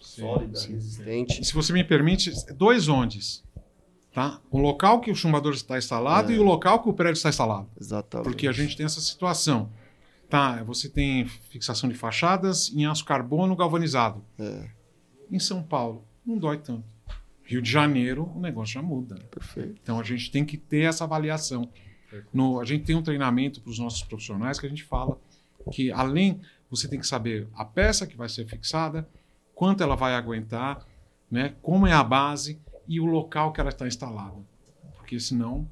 sólida, sim. resistente. Se você me permite, dois ondes. Tá? O local que o chumbador está instalado É. e o local que o prédio está instalado. Exatamente. Porque a gente tem essa situação. Tá, você tem fixação de fachadas em aço carbono galvanizado. É, Em São Paulo, não dói tanto. Rio de Janeiro, o negócio já muda. perfeito. Então a gente tem que ter essa avaliação. No, a gente tem um treinamento para os nossos profissionais que a gente fala que além você tem que saber a peça que vai ser fixada, quanto ela vai aguentar, né, como é a base e o local que ela está instalada, porque senão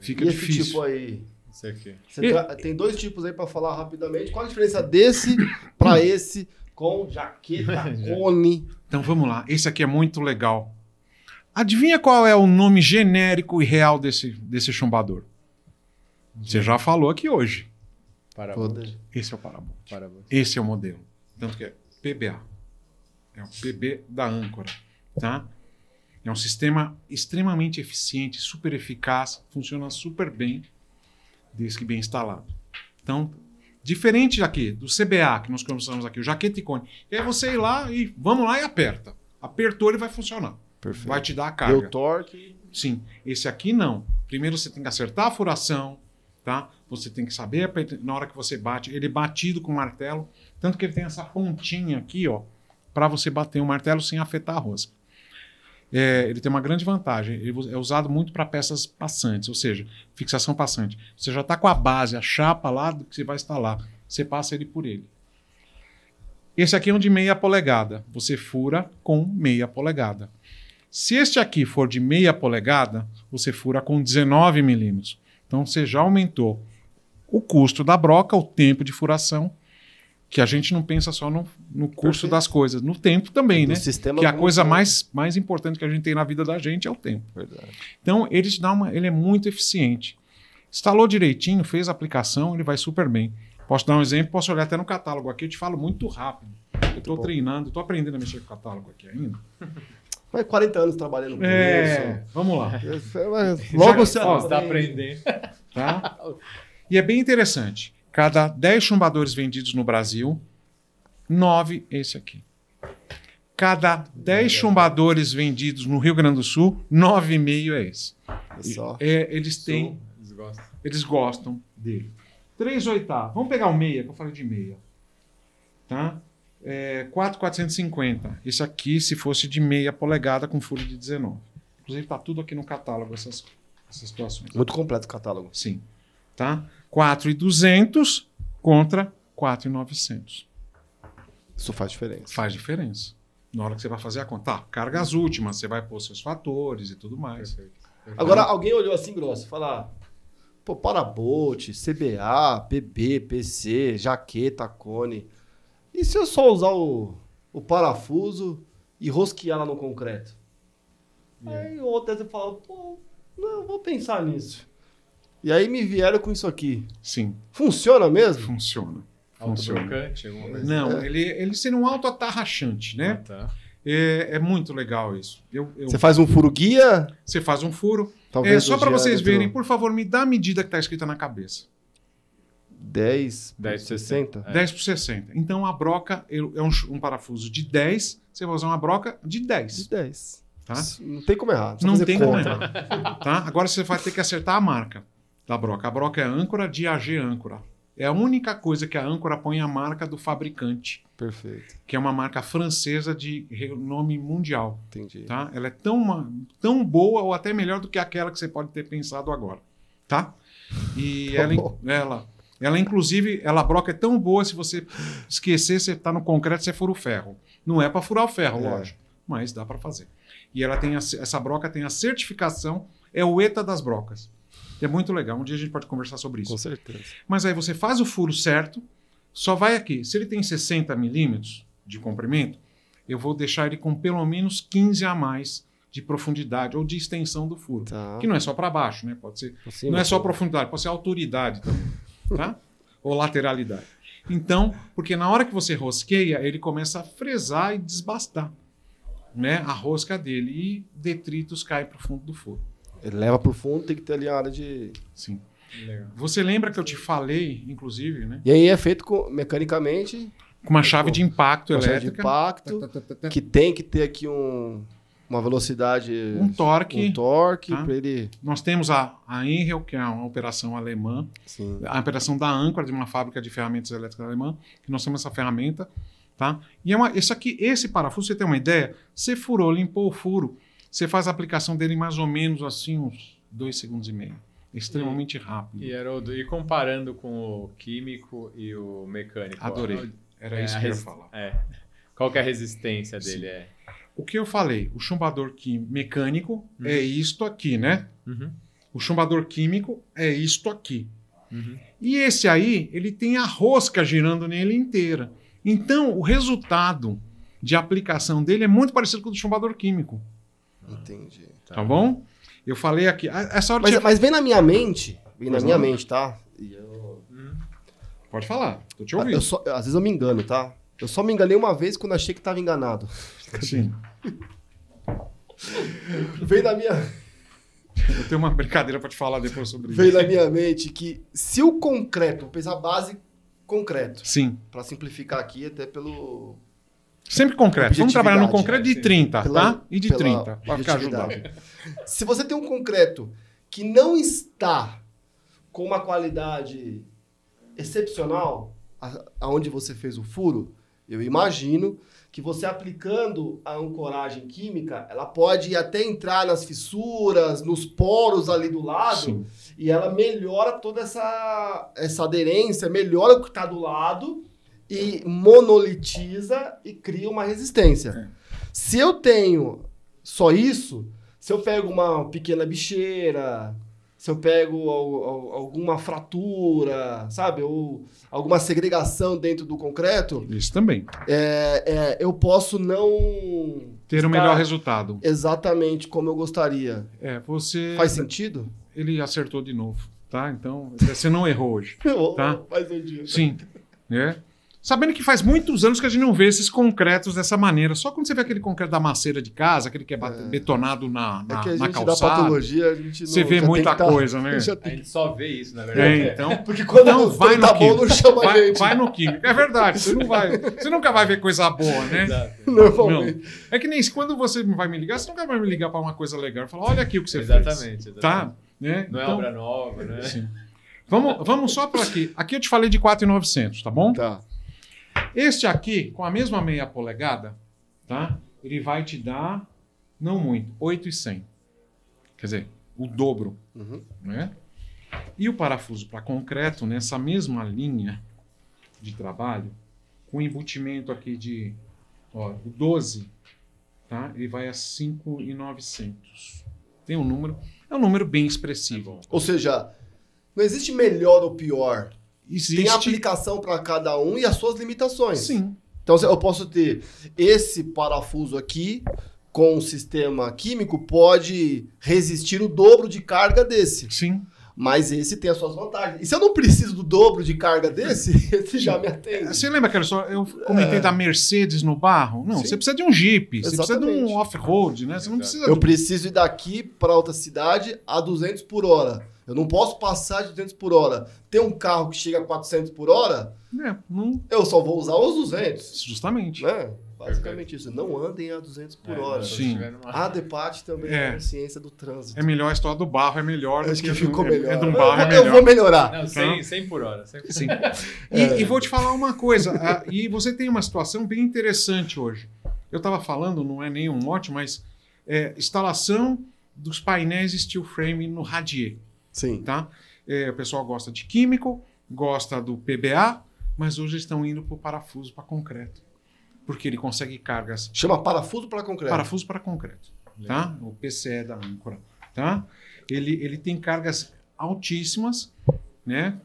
fica e esse difícil. tipo aí? Isso aqui. Você E- tra- Tem dois tipos aí para falar rapidamente. Qual a diferença desse para esse com jaqueta cone? Então vamos lá, esse aqui é muito legal. Adivinha qual é o nome genérico e real desse, desse chumbador? Você já falou aqui hoje. Parabéns. Esse é o. Parabéns. Esse é o modelo. Tanto que é PBA. É o PB da âncora. Tá? É um sistema extremamente eficiente, super eficaz, funciona super bem, desde que bem instalado. Então, diferente aqui do CBA que nós conversamos aqui, o jaqueta icone, é você ir lá e vamos lá e aperta. Apertou, ele vai funcionar. Perfeito. Vai te dar a carga. Deu torque. Sim, esse aqui não. Primeiro você tem que acertar a furação, tá? Você tem que saber pet- na hora que você bate, ele é batido com martelo, tanto que ele tem essa pontinha aqui, ó, para você bater o martelo sem afetar a rosca. É, ele tem uma grande vantagem, ele é usado muito para peças passantes, ou seja, fixação passante. Você já está com a base, a chapa lá do que você vai instalar, você passa ele por ele. Esse aqui é um de meia polegada, você fura com meia polegada. Se este aqui for de meia polegada, você fura com 19 milímetros. Então você já aumentou o custo da broca, o tempo de furação, que a gente não pensa só no, no custo Perfeito. das coisas, no tempo também, Do né? sistema Que a coisa bom. mais, mais importante que a gente tem na vida da gente é o tempo. Verdade. Então ele te dá uma, ele é muito eficiente. Instalou direitinho, fez a aplicação, ele vai super bem. Posso dar um exemplo, posso olhar até no catálogo aqui, eu te falo muito rápido. Eu estou treinando, estou aprendendo a mexer com o catálogo aqui ainda. Mas 40 anos trabalhando com É, vamos lá. isso. Mas Logo Já- você ó, tá aprende. aprendendo. Tá? E é bem interessante. Cada 10 chumbadores vendidos no Brasil, 9 esse aqui. Cada 10 chumbadores vendidos no Rio Grande do Sul, 9,5 é esse. É só. É, eles têm, Eles gostam. eles gostam dele. 3 oitavos. Vamos pegar o meia, que eu falei de meia. Tá? É, 4,450. Esse aqui, se fosse de meia polegada com furo de 19. Inclusive, está tudo aqui no catálogo, essas, essas situações. Muito completo o catálogo. Sim. Tá? 4,200 contra 4,900. Isso faz diferença. Faz diferença. Na hora que você vai fazer a conta. Tá, cargas últimas, você vai pôr seus fatores e tudo mais. Perfeito. Agora, alguém olhou assim grosso e falar: pô, Parabolt, CBA, PB, PC, jaqueta, cone. E se eu só usar o, o parafuso e rosquear lá no concreto? Aí outra você fala: pô, não, eu vou pensar nisso. E aí me vieram com isso aqui. Sim, Funciona mesmo? funciona. Alguma coisa Não, ele, ele seria um autoatarrachante, assim? né? Ah, tá. É, é muito legal isso. Eu, eu- Você faz um furo guia? você faz um furo. Talvez É, só para vocês verem, por favor, me dá a medida que está escrita na cabeça. 10, 10 por 60. É. 10 por 60. Então a broca é um, um parafuso de 10, você vai usar uma broca de 10. De 10. Tá? Não tem como errar. Não tem como errar. Tá? Agora você vai ter que acertar a marca da broca. A broca é âncora de AG âncora. É a única coisa que a âncora põe a marca do fabricante, Perfeito. que é uma marca francesa de renome mundial. Entendi. Tá? Ela é tão, uma- tão boa ou até melhor do que aquela que você pode ter pensado agora. Tá? E Tá ela, ela, Ela, inclusive, ela a broca é tão boa, se você esquecer, você está no concreto, você fura o ferro. Não é para furar o ferro, É. lógico, mas dá para fazer. E ela tem a- essa broca tem a certificação, é o ETA das brocas. É muito legal. Um dia a gente pode conversar sobre isso. Com certeza. Mas aí você faz o furo certo, só vai aqui. Se ele tem 60 milímetros de comprimento, eu vou deixar ele com pelo menos 15 a mais de profundidade ou de extensão do furo. Tá. Que não é só para baixo, né? Pode ser não é só profundidade, pode ser autoridade também, tá? Ou lateralidade. Então, porque na hora que você rosqueia, ele começa a fresar e desbastar, né? A rosca dele e detritos caem para o fundo do furo. Ele leva pro fundo, tem que ter ali a área de. Sim. Legal. Você lembra que eu te falei, inclusive, né? E aí é feito com- mecanicamente, Com uma chave de impacto com chave de elétrica, impacto, que tem que ter aqui um, uma velocidade, um torque. um torque tá? para ele. Nós temos a, a Enel, que é uma operação alemã, Sim. a operação da âncora de uma fábrica de ferramentas elétricas alemã, que nós temos essa ferramenta, tá? E é uma, isso aqui, esse parafuso, você tem uma ideia? Você furou, limpou o furo, você faz a aplicação dele em mais ou menos assim uns dois segundos e meio. Extremamente rápido. E, Haroldo, e comparando com o químico e o mecânico? Adorei. Era É, isso que eu ia falar. É. Qual que é a resistência dele? É. O que eu falei? O chumbador químico mecânico é isto aqui, né? Uhum. O chumbador químico é isto aqui. Uhum. E esse aí, ele tem a rosca girando nele inteira. Então, o resultado de aplicação dele é muito parecido com o do chumbador químico. Entendi. Tá, bom? Eu falei aqui. Essa hora Mas, mas vem na minha mente, vem na Pois minha não. mente, tá? E eu- Pode falar, tô te eu ouvindo. só- às vezes eu me engano, tá? Eu só me enganei uma vez quando achei que tava enganado. Sim. Vem na minha, Eu tenho uma brincadeira pra te falar depois sobre vem isso. na minha mente que se o concreto, vou pensar base concreto, Sim. Pra simplificar aqui até pelo Sempre concreto. Vamos trabalhar no concreto de sim. 30, Pela- tá? E de pela 30, pra ficar ajudado. Se você tem um concreto que não está com uma qualidade excepcional aonde você fez o furo, eu imagino que você aplicando a ancoragem química, ela pode até entrar nas fissuras, nos poros ali do lado, Sim. e ela melhora toda essa, essa aderência, melhora o que está do lado e monolitiza e cria uma resistência. É. Se eu tenho só isso, se eu pego uma pequena bicheira, se eu pego al- al- alguma fratura, sabe, ou alguma segregação dentro do concreto, Isso também. é, é, eu posso não Ter o estar melhor resultado. exatamente como eu gostaria. É, você. Faz sentido? Ele acertou de novo, tá? Então, você não errou hoje. Tá. Faz sentido. Sim. né? Sabendo que faz muitos anos que a gente não vê esses concretos dessa maneira. Só quando você vê aquele concreto da maceira de casa, aquele que é, É. betonado na, É na, que a na gente da calçada, patologia, a gente não você vê muita tá- coisa, né? A gente só vê isso, na verdade. É, então. Porque quando Não, vai tá no bom, químico. não chama a Vai, gente. vai no químico. É verdade, você não vai. Você nunca vai ver coisa boa, né? Exato. Normalmente. É que nem isso, quando você vai me ligar, você nunca vai me ligar para uma coisa legal. Falar, olha aqui o que você fez. Exatamente, exatamente. Tá? Né? Não é Então, obra nova, né? sim. Vamos, vamos só para aqui. Aqui eu te falei de 4,900, tá bom? Tá. Este aqui, com a mesma meia polegada, tá? Ele vai te dar, não muito, 8,100. Quer dizer, o dobro, Uhum. né? E o parafuso para concreto, nessa mesma linha de trabalho, com embutimento aqui de, ó, o 12, tá? Ele vai a 5,900. Tem um número, é um número bem expressivo. Ou seja, não existe melhor ou pior. Tem Existe, aplicação para cada um e as suas limitações. sim, Então eu posso ter esse parafuso aqui com um sistema químico pode resistir o dobro de carga desse. sim. Mas esse tem as suas vantagens. E se eu não preciso do dobro de carga desse, esse já me atende. Você lembra aquela história? Eu comentei da Mercedes no barro? Não, É. Sim. você precisa de um Jeep, você precisa de Exatamente. um off-road, né? Você não Exato. precisa Eu de... preciso ir daqui para outra cidade a 200 por hora. Eu não posso passar de 200 por hora. Tem um carro que chega a 400 por hora, É, não... eu só vou usar os 200. Justamente. Né? Basicamente isso. Não andem a 200 por É, hora. se Sim. A Depate também É. é. consciência do trânsito. É melhor a história do barro, é melhor do Acho que do- ficou é- melhor. É de um Eu barro, é vou- eu, melhor. vou melhorar. Não, 100, 100 por hora. 100 por Sim. E, É. e vou te falar uma coisa, ah, e você tem uma situação bem interessante hoje. Eu estava falando, não é nenhum mote, mas é, instalação dos painéis steel frame no radier. Sim. tá? É, o pessoal gosta de químico, gosta do PBA, mas hoje estão indo para o parafuso para concreto. Porque ele consegue cargas. Chama parafuso para concreto. Parafuso para concreto. Tá? O PCE da âncora. Tá? Ele, ele tem cargas altíssimas, né?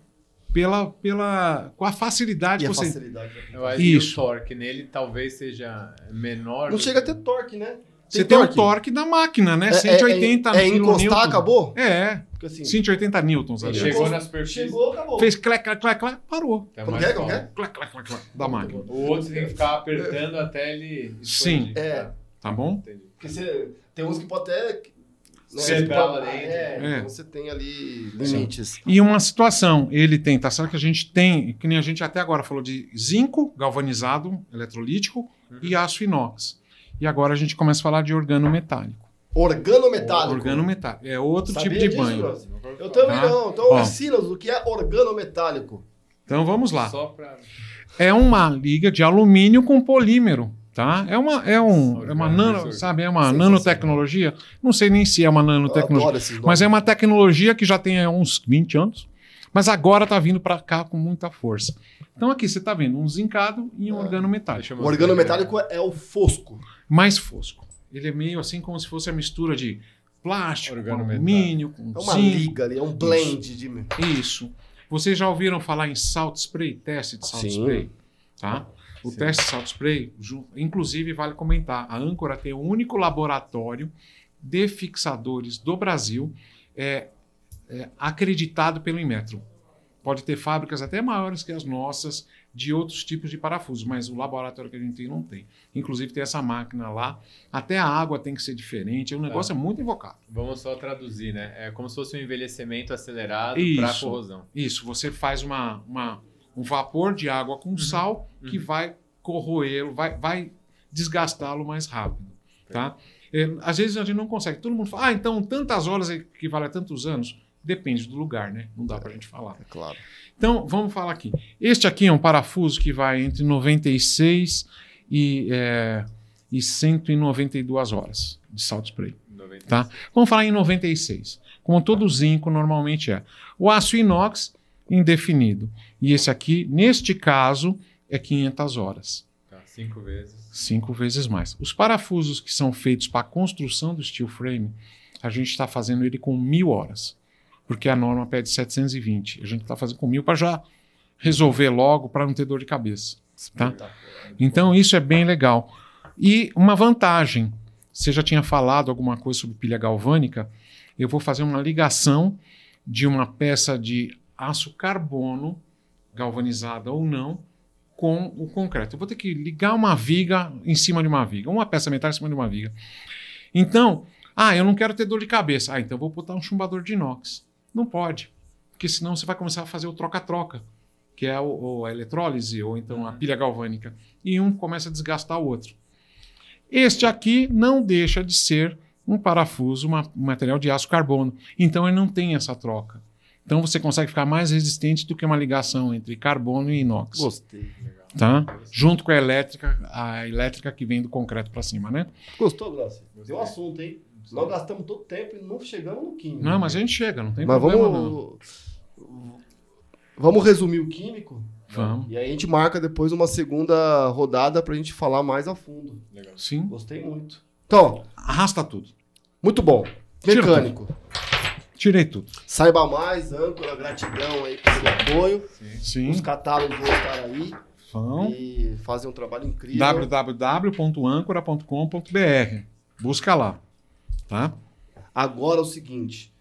Pela, pela, com a facilidade e que a você. facilidade. Eu acho Isso. que o torque nele talvez seja menor. Não chega a ter torque, né? Você tem o torque da máquina, né? É- 180 é, é, é encostar, acabou? É, assim, 180 newtons ali. Chegou na superfície. Chegou, acabou. Fez clec, clec, clec, clec, parou. Tá Como é, como é? calmo. Clec, clec, clec, clec, da máquina. O outro você tem que ficar apertando até ele. Sim. É. Tá, bom? entendi. Porque você, tem uns que pode até... você- lá dentro. É, É. então você tem ali limites. E uma situação, ele tem, tá certo que a gente tem, que nem a gente até agora falou de zinco galvanizado, eletrolítico e aço inox. E agora a gente começa a falar de organometálico. Organometálico. Organometálico. É outro Sabia tipo de disso, banho. Eu também Tá. não. Então Ó. ensina-nos o que é organometálico. Então vamos lá. Pra. É uma liga de alumínio com polímero. Tá? É uma, é um, é uma nano, sabe? É uma nanotecnologia. Não sei nem se é uma nanotecnologia. Mas é uma tecnologia que já tem é, uns 20 anos, mas agora está vindo para cá com muita força. Então aqui você está vendo um zincado e um Ah. organometálico. Deixa eu O organometálico é o fosco. Mais fosco. Ele é meio assim como se fosse a mistura de plástico, alumínio, com É uma zinco. liga ali, é um blend de... Isso. Vocês já ouviram falar em salt spray, teste de salt Sim. spray? Tá? O Sim. teste de salt spray, inclusive, vale comentar, a Âncora tem o único laboratório de fixadores do Brasil é, é, acreditado pelo Inmetro. Pode ter fábricas até maiores que as nossas de outros tipos de parafusos, mas o laboratório que a gente tem não tem. Inclusive tem essa máquina lá. Até a água tem que ser diferente. O negócio é, muito invocado. Vamos só traduzir, né? É como se fosse um envelhecimento acelerado para corrosão. Isso, você faz uma, uma- um vapor de água com sal que uhum. vai corroê-lo, vai, vai desgastá-lo mais rápido. Tá? É, às vezes a gente não consegue. Todo mundo fala, ah, então tantas horas equivale a tantos anos. Depende do lugar, né? Não dá pra gente falar. É claro. Então, vamos falar aqui. Este aqui é um parafuso que vai entre 96 e, é, e 192 horas de salt spray. 90. Tá? Vamos falar em 96. Como todo zinco normalmente é. O aço inox, indefinido. E esse aqui, neste caso, é 500 horas. Tá, cinco vezes. Cinco vezes mais. Os parafusos que são feitos para a construção do steel frame, a gente está fazendo ele com mil horas. Porque a norma pede 720. A gente está fazendo com mil para já resolver logo, para não ter dor de cabeça. Tá? Então, isso é bem legal. E uma vantagem, você já tinha falado alguma coisa sobre pilha galvânica, eu vou fazer uma ligação de uma peça de aço carbono, galvanizada ou não, com o concreto. Eu vou ter que ligar uma viga em cima de uma viga, uma peça metálica em cima de uma viga. Então, ah, eu não quero ter dor de cabeça. Ah, então vou botar um chumbador de inox. Não pode, porque senão você vai começar a fazer o troca-troca, que é o, o- a eletrólise ou então a pilha galvânica, e um começa a desgastar o outro. Este aqui não deixa de ser um parafuso, uma- um material de aço carbono. Então ele não tem essa troca. Então você consegue ficar mais resistente do que uma ligação entre carbono e inox. Gostei. Legal. Tá? Junto com a elétrica, a elétrica que vem do concreto para cima, né? Gostou? Gostei. Deu um assunto, hein? Nós gastamos todo tempo e não chegamos no químico. Não, mas a gente chega, não tem Mas problema não. vamos... Vamos resumir o químico? Vamos. E aí a gente marca depois uma segunda rodada pra gente falar mais a fundo. Legal. Sim. Gostei muito. Então, Arrasta tudo. muito bom. Mecânico. Tirei tudo. Saiba mais, âncora, gratidão aí pelo apoio. Sim. Sim. Os catálogos vão estar aí Vão. e fazem um trabalho incrível. www.ancora.com.br. Busca lá. Tá? Agora é o seguinte: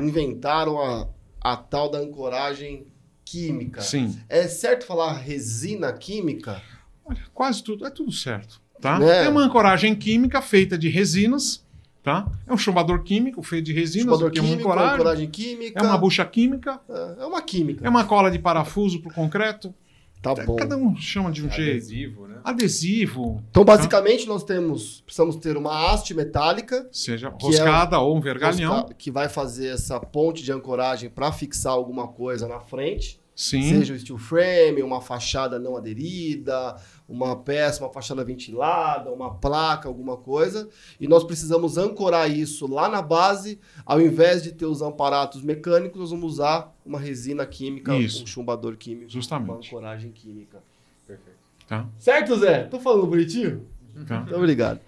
inventaram a, a tal da ancoragem química. Sim. É certo falar resina química? Olha, quase tudo. É tudo certo. Tá? É. É uma ancoragem química feita de resinas. Tá? É um chumbador químico feito de resinas. Que é uma químico, ancoragem. ancoragem química. É uma bucha química. É é uma química. É uma cola de parafuso para o concreto. Tá bom. Cada um chama de um jeito. Adesivo, né? Adesivo, Então, basicamente, nós temos, precisamos ter uma haste metálica seja Que roscada ou um vergalhão. rosca- que vai fazer essa ponte de ancoragem para fixar alguma coisa na frente. Sim. Seja o steel frame, uma fachada não aderida, uma peça, uma fachada ventilada, uma placa, alguma coisa. E nós precisamos ancorar isso lá na base. Ao invés de ter os amparatos mecânicos, nós vamos usar uma resina química, Isso. um chumbador químico, uma Justamente. ancoragem química. Perfeito. Tá? Certo, Zé? Tô falando bonitinho? Tá. Muito obrigado.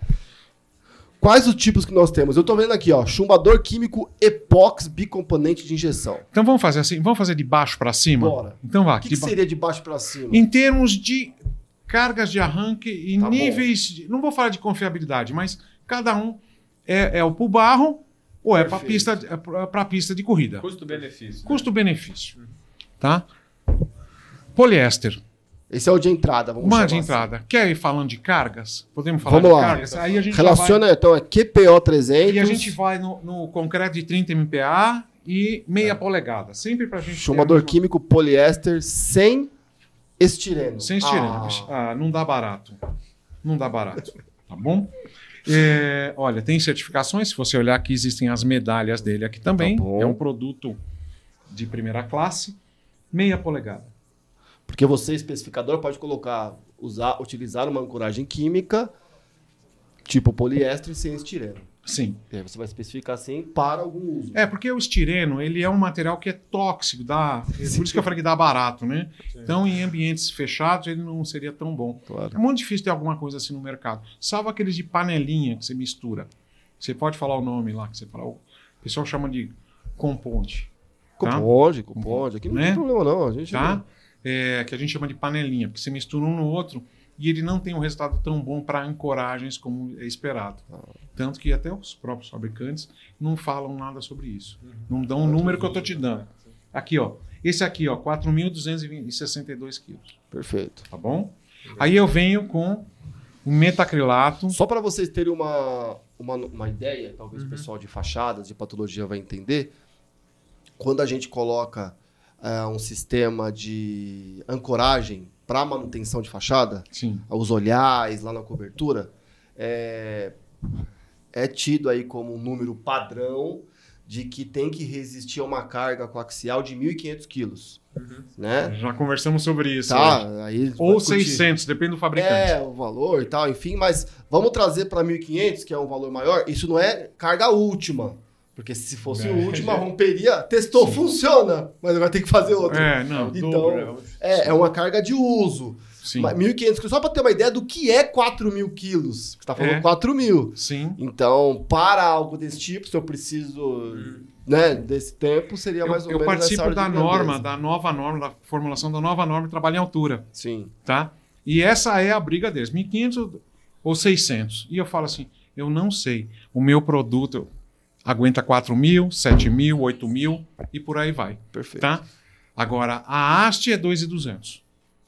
Quais os tipos que nós temos? Eu tô vendo aqui, ó, chumbador químico epox bicomponente de injeção. Então vamos fazer assim, vamos fazer de baixo para cima? Bora. Então vá. O que, de que ba- seria de baixo para cima? Em termos de cargas de arranque e Tá níveis, de- não vou falar de confiabilidade, mas cada um é, é o pro barro ou é para pista, é para pista de corrida. Custo-benefício. né? Custo-benefício, tá? Poliéster, Esse é o de entrada, vamos uma de assim. entrada. Quer ir falando de cargas? Podemos falar Vamos de lá. cargas? Aí a gente já vai- Relaciona, então, é QPO 300. E a gente vai no, no concreto de 30 MPa e meia polegada. Sempre pra gente. ter Chumbador a mesma- químico poliéster sem estireno. Sem estireno. Ah, Ah, não dá barato. Não dá barato. Tá bom? É, olha, tem certificações. Se você olhar aqui, existem as medalhas dele aqui também. Tá é um produto de primeira classe. Meia polegada. porque você, especificador, pode colocar, usar, utilizar uma ancoragem química tipo poliéster sem estireno. Sim. E aí você vai especificar assim para algum uso. É, porque o estireno, ele é um material que é tóxico, dá, é por isso que eu falei que dá barato, né? Então, em ambientes fechados, ele não seria tão bom. Claro. É muito difícil ter alguma coisa assim no mercado. Salvo aqueles de panelinha que você mistura. Você pode falar o nome lá, que você fala. O pessoal chama de componte. Tá? Componde. Aqui não Né? tem problema, não. A gente Tá? É, que a gente chama de panelinha, porque você mistura um no outro e ele não tem um resultado tão bom para ancoragens como é esperado. Tanto que até os próprios fabricantes não falam nada sobre isso. Não dão o número que eu estou te dando. Aqui, ó. Esse aqui, ó, 4.262 quilos. Perfeito. Tá bom? Aí eu venho com o metacrilato. Só para vocês terem uma, uma, uma ideia, talvez Uhum. o pessoal de fachadas, de patologia vai entender, quando a gente coloca é, um sistema de ancoragem para manutenção de fachada, Sim. os olhares lá na cobertura, é, é tido aí como um número padrão de que tem que resistir a uma carga coaxial de 1.500 quilos, né? Já conversamos sobre isso. hoje. Tá, aí Ou vai discutir. 600, depende do fabricante. É, o valor e tal, enfim, mas vamos trazer para 1.500, que é um valor maior. Isso não é carga última. Porque se fosse É. última, romperia. Testou, funciona, mas vai ter que fazer outra. É, não. Então? Vamos- É, é uma carga de uso. Sim. Mas 1.500 quilos, só para ter uma ideia do que é 4.000 quilos. Você está falando É. 4.000. Sim. Então, para algo desse tipo, se eu preciso né, desse tempo, seria Eu, mais ou eu menos participo nessa da norma, da nova norma, da formulação da nova norma de trabalho em altura, Sim. tá? E essa é a briga deles, 1.500 ou 600. E eu falo assim, eu não sei. O meu produto aguenta 4 mil, 7 mil, 8 mil e por aí vai, Perfeito. tá? Agora, a haste é 2.200.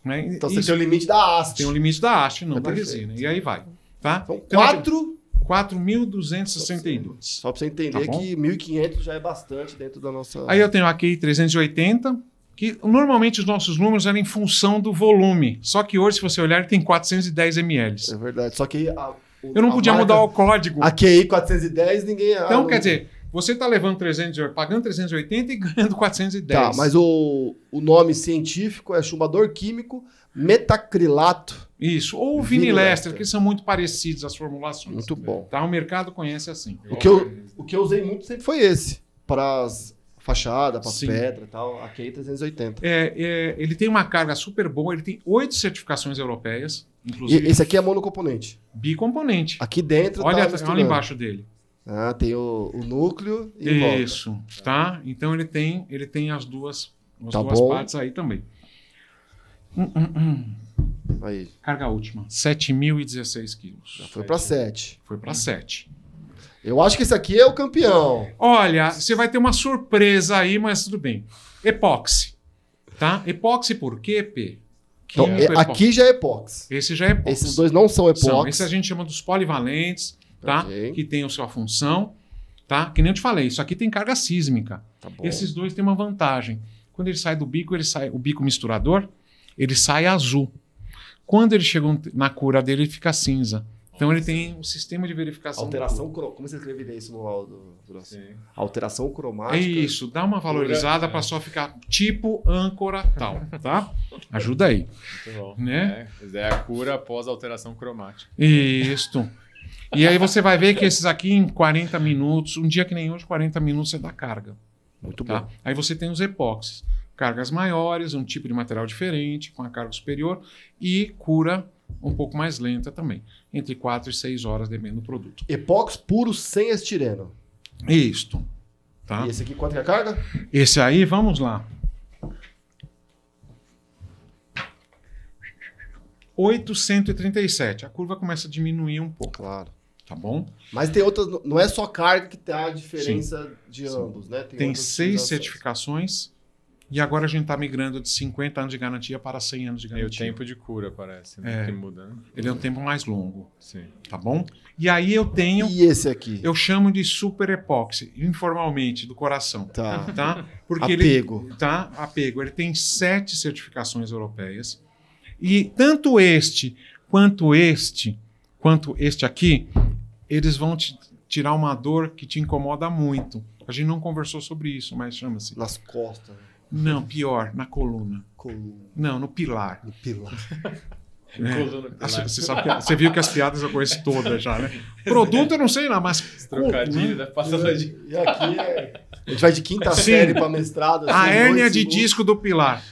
Né? Então você Isso tem o limite da haste. tem o limite da haste, não É da resina. E aí vai, tá? São Então, quatro 4.262. Só para você entender Tá que 1.500 já é bastante dentro da nossa. Aí eu tenho a QI 380, que normalmente os nossos números eram em função do volume. Só que hoje, se você olhar, tem 410 ml. É verdade. Só que. A, Eu não podia mudar o código. A QI 410, ninguém. ah, Então, não- quer dizer, você está levando 300, pagando 380 e ganhando 410. Tá, mas o, o nome científico é chumbador químico metacrilato. Isso. Ou vinilester, que são muito parecidos as formulações. Muito bom. Tá? O mercado conhece assim. O que, eu, o que eu usei muito sempre foi esse. Para as fachadas, para pedra e tal. A QI 380. É, é, ele tem uma carga super boa, ele tem oito certificações europeias, E inclusive esse aqui é monocomponente. bicomponente. Aqui dentro Olha, tá olha embaixo dele. Ah, tem o, o núcleo e em volta. Isso, tá? Então ele tem, ele tem as duas, as Tá duas bom. partes aí também. Hum, hum, hum. Aí, Carga última, 7.016 quilos. já foi para 7. Foi para 7. Eu acho que esse aqui é o campeão. Olha, você vai ter uma surpresa aí, mas tudo bem. Epóxi, tá? Epóxi por quê, P? Então, é- epóxi. aqui já é epóxi. Esse já é epóxi. Esses dois não são epóxi. São. Esse a gente chama dos polivalentes, tá? Ok. Que tem a sua função, tá? Que nem eu te falei, isso aqui tem carga sísmica. Tá. Esses dois têm uma vantagem. Quando ele sai do bico, ele sai, o bico misturador, ele sai azul. Quando ele chega na cura dele, ele fica cinza. Então ele tem um sistema de verificação. Alteração cro... Como você escreveria isso no áudio. Alteração É cromática. isso, dá uma valorizada para só ficar tipo âncora tal, tá? Ajuda aí. Muito bom. Né? É, é a cura após alteração cromática. Isto. E aí você vai ver que esses aqui em 40 minutos, um dia que nem hoje, 40 minutos você dá carga. Muito Tá? bom. Aí você tem os epóxis. Cargas maiores, um tipo de material diferente, com a carga superior, e cura um pouco mais lenta também. Entre 4 e 6 horas, dependendo do produto. Epóxi puro sem estireno. Isto. Tá? E esse aqui, quanto que é a carga? Esse aí, vamos lá. 837. A curva começa a diminuir um pouco, Claro. tá bom? Mas tem outras. Não é só carga que tem a diferença de ambos, né? Tem outras seis certificações e agora a gente está migrando de 50 anos de garantia para 100 anos de E o garantia. tempo de cura, parece, né? É. Que muda, né? Ele é um tempo mais longo, Sim. tá bom? E aí eu tenho, E esse aqui? eu chamo de super epóxi, informalmente, do coração, Tá. tá? Porque ele Apego. tá? Apego. Ele tem sete certificações europeias. E tanto este quanto este, quanto este aqui, eles vão te tirar uma dor que te incomoda muito. A gente não conversou sobre isso, mas chama-se. Nas costas. Não, pior, na coluna. Coluna. Não, no pilar. No pilar. né? Coluna Ah, pilar. Você, sabe que- você viu que as piadas eu conheço todas já, né? Produto eu não sei lá, mas. Trocadilho da passada de. E aqui é. A gente vai de quinta Sim. série para mestrado. assim, A hérnia de segundos. disco do pilar.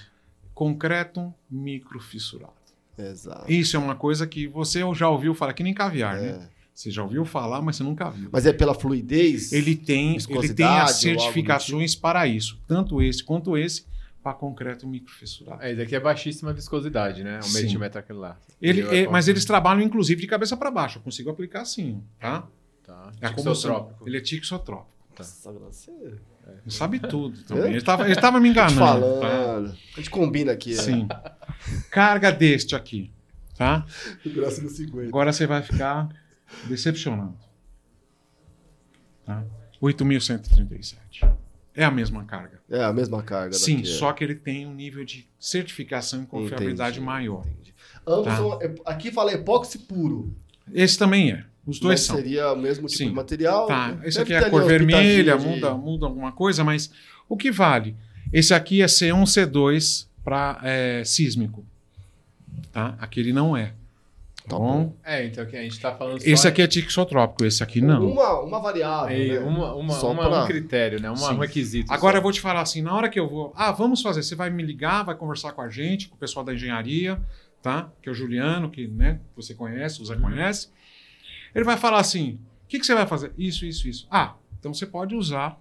Concreto microfissurado. Exato. Isso é uma coisa que você já ouviu falar, que nem caviar, né? É. Você já ouviu falar, mas você nunca viu. Mas é pela fluidez? Ele tem, ele tem as do tipo? certificações para isso. Tanto esse quanto esse, para concreto microfissurado. É, esse aqui é baixíssima viscosidade, né? O Sim. metilmetacrilato. Ele, Ele é- é mas eles trabalham, inclusive, de cabeça para baixo. Eu consigo aplicar assim, tá? Tá. É Tixotrópico. Ele é tixotrópico. Nossa. Ele sabe tudo também. É? Ele estava ele tava me Tô te enganando. tá? falando. A gente combina aqui. né? Sim. Carga deste aqui, tá? Graça no 50. Agora você vai ficar decepcionado. Tá? 8.137. É a mesma carga. É a mesma carga. Sim, é. só que ele tem um nível de certificação e confiabilidade Entendi, maior. entendi. Ambos Tá. são. Aqui fala epóxi puro. Esse também é. Os dois mas são. seria o mesmo tipo Sim. de material. Tá, né? esse Deve aqui é a cor vermelha, de- muda, muda alguma coisa, mas o que vale? Esse aqui é C1, C2 para sísmico. Tá? Aquele não é. Tá Tá bom? É, então aqui a gente tá falando só Esse aqui é tixotrópico, esse aqui não. Uma, uma variável. É, né? uma, uma, Só uma- pra- um critério, né? Um Sim. requisito. Agora eu só. vou te falar assim, na hora que eu vou, ah, vamos fazer, você vai me ligar, vai conversar com a gente, com o pessoal da engenharia, tá? Que é o Juliano, que, né, você conhece, o Zé conhece. Ele vai falar assim: "O que, que você vai fazer? Isso, isso, isso. Ah, então você pode usar,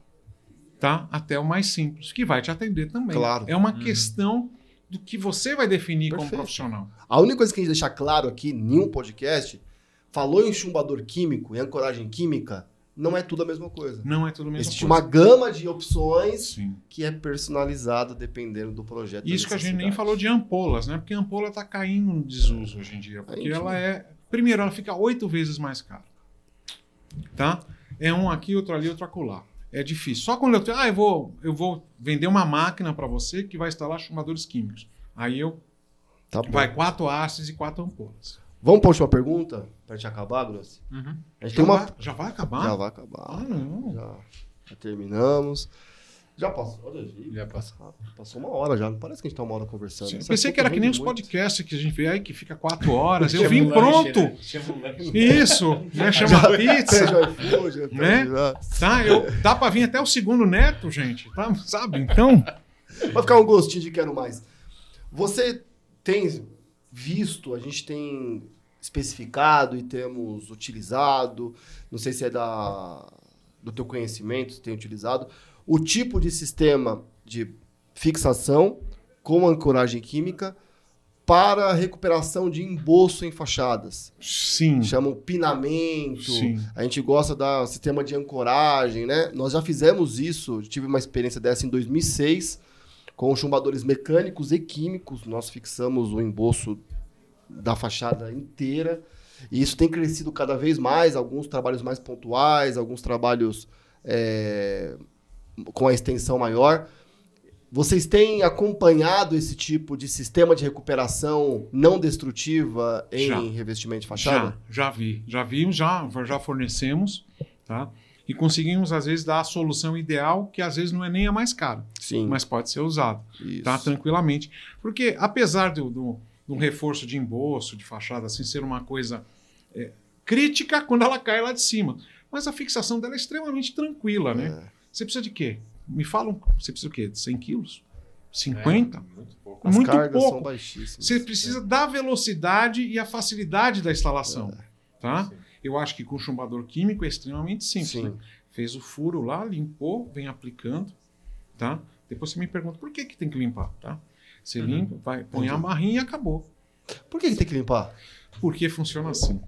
tá? Até o mais simples, que vai te atender também. Claro. É uma questão do que você vai definir como Perfeito. profissional. A única coisa que a gente deixar claro aqui em um podcast, falou em chumbador químico e ancoragem química, não é tudo a mesma coisa. Não é tudo a mesma Existe coisa. uma gama de opções Sim. que é personalizada dependendo do projeto. Isso que a gente nem falou de ampolas, né? Porque a ampola está caindo no desuso hoje em dia. Porque ela é. Primeiro, ela fica oito vezes mais cara. Tá? É um aqui, outro ali, outro acolá. É difícil. Só quando eu tenho. Ah, eu vou, eu vou vender uma máquina para você que vai instalar chumbadores químicos. Aí eu. Tá bom. Vai quatro hastes e quatro ampolas. Vamos para a última pergunta? Pra gente acabar, Grossi? Uhum. A gente Já, tem uma. vai, já vai acabar? Já vai acabar. Ah, não. Já, já terminamos. Já passou. Já passou. Passou, uma hora já. Não parece que a gente tá uma hora conversando. Sim, Pensei que era que nem os podcasts que a gente vê aí, que fica quatro horas. Eu vim lanche, pronto. né? Isso, né? Chama pizza. Pede o iFood, Né? já. Tá, eu, dá pra vir até o segundo neto, gente, tá? Sabe? Então, Vai ficar um gostinho de quero mais. Você tem visto, a gente tem especificado e temos utilizado, não sei se é da, do teu conhecimento, se tem utilizado, o tipo de sistema de fixação com ancoragem química para recuperação de embolso em fachadas. sim. Chamam pinamento, Sim. a gente gosta da sistema de ancoragem, né? Nós já fizemos isso, tive uma experiência dessa em 2006, com chumbadores mecânicos e químicos. Nós fixamos o embolso da fachada inteira. E isso tem crescido cada vez mais, alguns trabalhos mais pontuais, alguns trabalhos é, com a extensão maior. Vocês têm acompanhado esse tipo de sistema de recuperação não destrutiva em Já. revestimento de fachada? Já, já vi. Já vimos, já, já fornecemos, tá? E conseguimos, às vezes, dar a solução ideal, que às vezes não é nem a mais cara, Sim. mas pode ser usado, tá? Tranquilamente. Porque, apesar do, do, do reforço de emboço, de fachada, assim, ser uma coisa é, crítica quando ela cai lá de cima, mas a fixação dela é extremamente tranquila, né? É. Você precisa de quê? Me falam, você precisa o quê? De 100 quilos? 50? É, muito pouco. As muito cargas pouco. são baixíssimas. Você precisa da velocidade e a facilidade da instalação, tá? Sim. Eu acho que com chumbador químico é extremamente simples. Sim. né? Fez o furo lá, limpou, vem aplicando, tá? Depois você me pergunta por que, que tem que limpar, tá? Você Uhum. limpa, vai, põe a Entendi. marrinha e acabou. Por que, que tem que limpar? Porque funciona assim.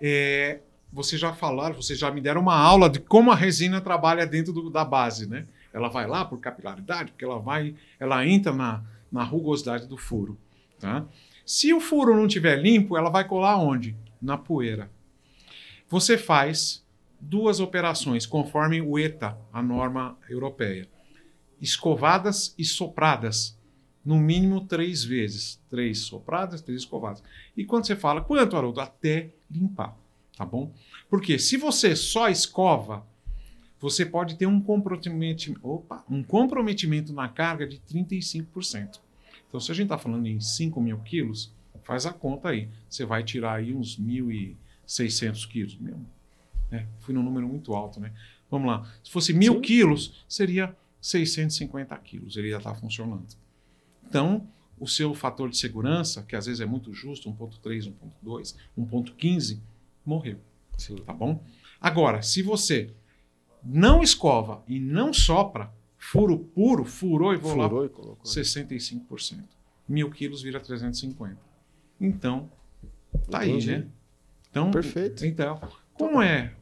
É, vocês já falaram, vocês já me deram uma aula de como a resina trabalha dentro do- da base, né? Ela vai lá por capilaridade, porque ela vai, ela entra na, na rugosidade do furo, tá? Se o furo não tiver limpo, ela vai colar onde? Na poeira. Você faz duas operações conforme o ETA, a norma europeia. Escovadas e sopradas. No mínimo três vezes. Três sopradas, três escovadas. E quando você fala, quanto, Haroldo? Até limpar. Tá bom? Porque se você só escova, você pode ter um comprometimento, opa, um comprometimento na carga de 35%. Então, se a gente está falando em 5 mil quilos, faz a conta aí. Você vai tirar aí uns 1.600 quilos. Meu, é, fui num número muito alto, né? Vamos lá. Se fosse mil Sim. quilos, seria 650 quilos. Ele já está funcionando. Então, o seu fator de segurança, que às vezes é muito justo, 1.3, 1.2, 1.15, morreu, Sim. tá bom? Agora, se você não escova e não sopra, furo puro, furou e vou lá, Furou e colocou. 65%. Mil quilos vira 350. Então, tá Entendi. aí, né? Então, Perfeito. Então, como é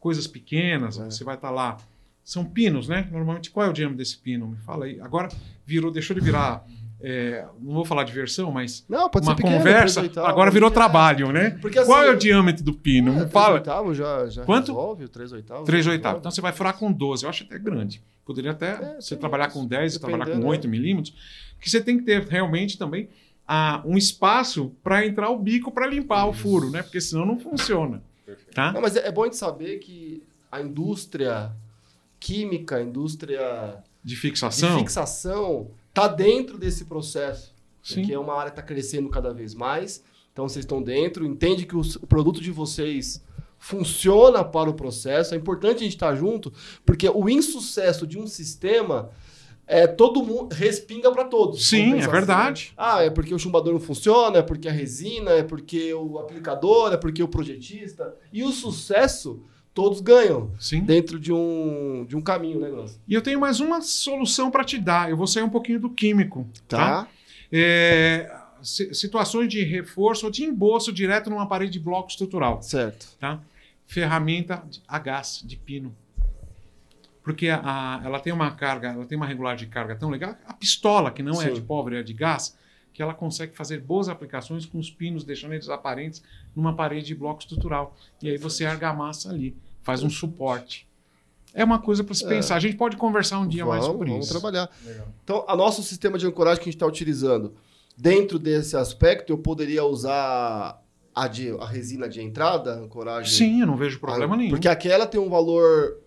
coisas pequenas, É. você vai estar lá. São pinos, né? Normalmente, qual é o diâmetro desse pino? Me fala aí. Agora virou, deixou de virar. É, não vou falar de versão, mas Não, uma pequeno. conversa. Agora virou trabalho, né? Assim, qual é o diâmetro do pino? É, fala. oitavos já, já Quanto? resolve, o 3 oitavos. 3 já oitavos. Então você vai furar com 12. Eu acho até grande. Poderia até É, você trabalhar isso. com 10 e trabalhar com Dependendo, 8 milímetros. Que você tem que ter realmente também ah, um espaço para entrar o bico para limpar o furo, né? Porque senão não funciona. Perfeito. Tá? Não, mas é, é bom de saber que a indústria química, a indústria De de fixação. Fixação, tá dentro desse processo. Sim. Porque é uma área que está crescendo cada vez mais. Então vocês estão dentro, entende que os- o produto de vocês funciona para o processo. É importante a gente estar junto, porque o insucesso de um sistema é todo mundo respinga para todos. Sim, é pensar verdade. assim. Ah, é porque o chumbador não funciona, é porque a resina, é porque o aplicador, é porque o projetista. E o sucesso, todos ganham Sim. dentro de um, de um caminho, né, Grosso? E eu tenho mais uma solução para te dar. Eu vou sair um pouquinho do químico. Tá? Tá? É, si- situações de reforço ou de embolso direto numa parede de bloco estrutural. Certo. Tá? Ferramenta a gás, de pino. Porque a- a- ela tem uma carga, ela tem uma regular de carga tão legal. A pistola, que não é Sim. de pobre, é de gás, que ela consegue fazer boas aplicações com os pinos, deixando eles aparentes numa parede de bloco estrutural. E aí você argamassa ali, faz um suporte. É uma coisa para se É. pensar. A gente pode conversar um dia mais Vamos, sobre vamos isso. trabalhar. Legal. Então, o nosso sistema de ancoragem que a gente está utilizando, dentro desse aspecto, eu poderia usar a, de, a resina de entrada, ancoragem? Sim, eu não vejo problema Ah, nenhum. Porque aquela tem um valor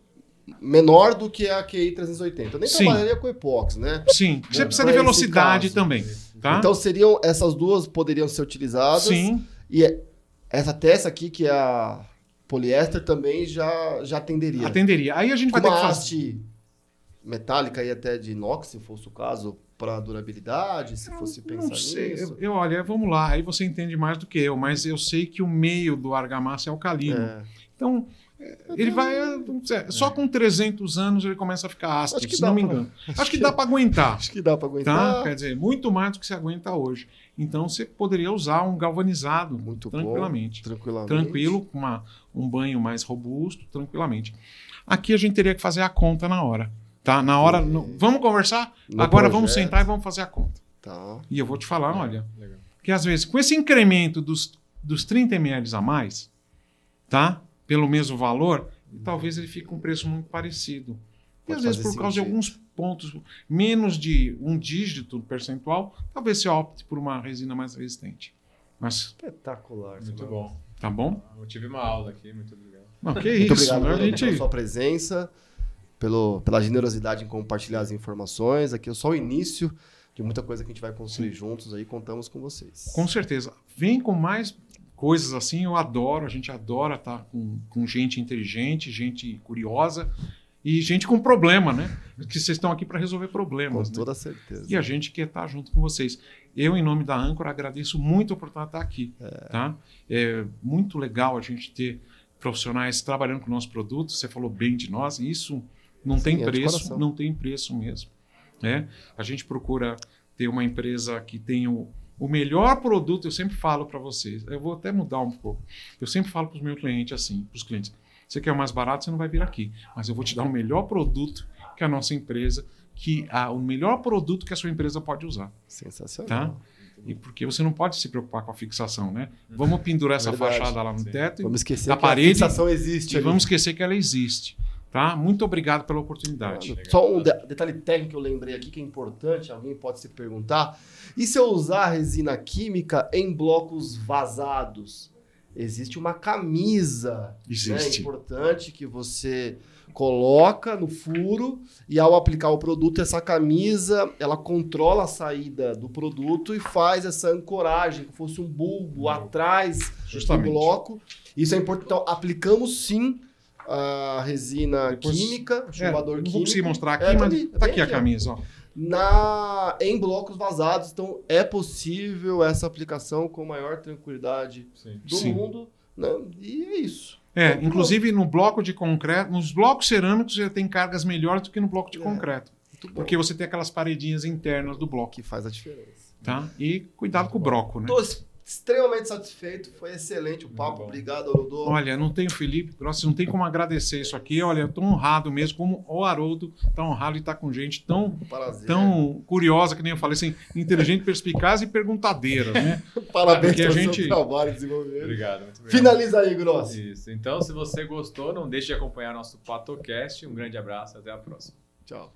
menor do que a QI 380. Eu nem Sim. trabalharia com epox, né? Sim, você Né? precisa de velocidade caso. também, tá? Então seriam essas duas poderiam ser utilizadas. Sim, E é- essa peça aqui, que é a poliéster, também já, já atenderia. atenderia. Aí a gente vai ter uma que fazer. metálica e até de inox, se fosse o caso, para durabilidade, se fosse pensar Não sei, nisso. eu, eu- olha, vamos lá, aí você entende mais do que eu, mas eu sei que o meio do argamassa é alcalino. É. Então, ele vai. é, Só com 300 anos ele começa a ficar ácido, Acho que se não me pra- engano. Acho que dá para aguentar. Acho que dá para Tá? aguentar. Quer dizer, muito mais do que você aguenta hoje. Então você poderia usar um galvanizado Muito bom. tranquilamente. Tranquilamente. Tranquilo, com uma, um banho mais robusto, tranquilamente. Aqui a gente teria que fazer a conta na hora. Tá? Na hora. No- vamos conversar? No Agora vamos projeto. sentar e vamos fazer a conta. Tá. E eu vou te falar, olha, Legal. que às vezes, com esse incremento dos, dos 30 ml a mais, tá? Pelo mesmo valor, talvez ele fique com um preço muito parecido. E às Pode vezes, por causa de sentido. alguns pontos, menos de um dígito percentual, talvez você opte por uma resina mais resistente. Mas, Espetacular. Muito bom. tá bom? Eu tive uma aula aqui, muito obrigado. Não, que Muito isso, obrigado né? gente... pela sua presença, pelo, pela generosidade em compartilhar as informações. Aqui é só o início de muita coisa que a gente vai construir juntos aí. Contamos com vocês. Com certeza. Vem com mais coisas assim, eu adoro, a gente adora estar com, com gente inteligente, gente curiosa e gente com problema, né? Porque vocês estão aqui para resolver Com problemas. né? toda certeza. E a gente quer estar junto com vocês. Eu, em nome da Âncora, agradeço muito a oportunidade de estar aqui. Tá? É muito legal a gente ter profissionais trabalhando com o nosso produto. Você falou bem de nós, e isso não Sim, tem é preço, não tem preço mesmo. Né? A gente procura ter uma empresa que tenha o, o melhor produto. Eu sempre falo para vocês, eu vou até mudar um pouco. Eu sempre falo para os meus clientes assim, para os clientes, você quer o mais barato, você não vai vir aqui, mas eu vou te dar o melhor produto que a nossa empresa, que a, o melhor produto que a sua empresa pode usar. Sensacional. Tá? E porque você não pode se preocupar com a fixação, né? Vamos pendurar essa Verdade. fachada lá no Sim. teto e- Vamos esquecer Da que parede, a fixação existe. e ali. vamos esquecer que ela existe. Tá? Muito obrigado pela oportunidade. Só um de- detalhe técnico que eu lembrei aqui que é importante, alguém pode se perguntar. E se eu usar resina química em blocos vazados? Existe uma camisa. né? Existe. importante que você coloca no furo e ao aplicar o produto, essa camisa ela controla a saída do produto e faz essa ancoragem, como fosse um bulbo atrás Justamente. do bloco. Isso é importante. Então, aplicamos sim a resina Depois- química, o É, chumbador não vou químico. conseguir mostrar aqui, É, tá mas ali, tá bem aqui a aqui, ó. camisa. Ó. na em blocos vazados. Então, é possível essa aplicação com maior tranquilidade Sim. do Sim. mundo. Né? E é isso. É, Muito inclusive no bloco de concreto, nos blocos cerâmicos já tem cargas melhores do que no bloco de É. concreto. Muito bom. Porque você tem aquelas paredinhas internas do bloco, que faz a diferença. tá? E cuidado com o broco, né? Estou extremamente satisfeito, foi excelente o papo. Obrigado, Haroldo. Olha, não tem o Felipe Grossi, não tem como agradecer isso aqui. Olha, eu tô honrado mesmo, como o Haroldo tá honrado de estar com gente tão, Prazer. tão curiosa, que nem eu falei, assim, inteligente, perspicaz e perguntadeira, né? Parabéns pelo gente- seu trabalho desenvolvido. Obrigado, muito obrigado. Finaliza aí, Grossi. Isso. Então, se você gostou, não deixe de acompanhar nosso Patocast. Um grande abraço, até a próxima. Tchau.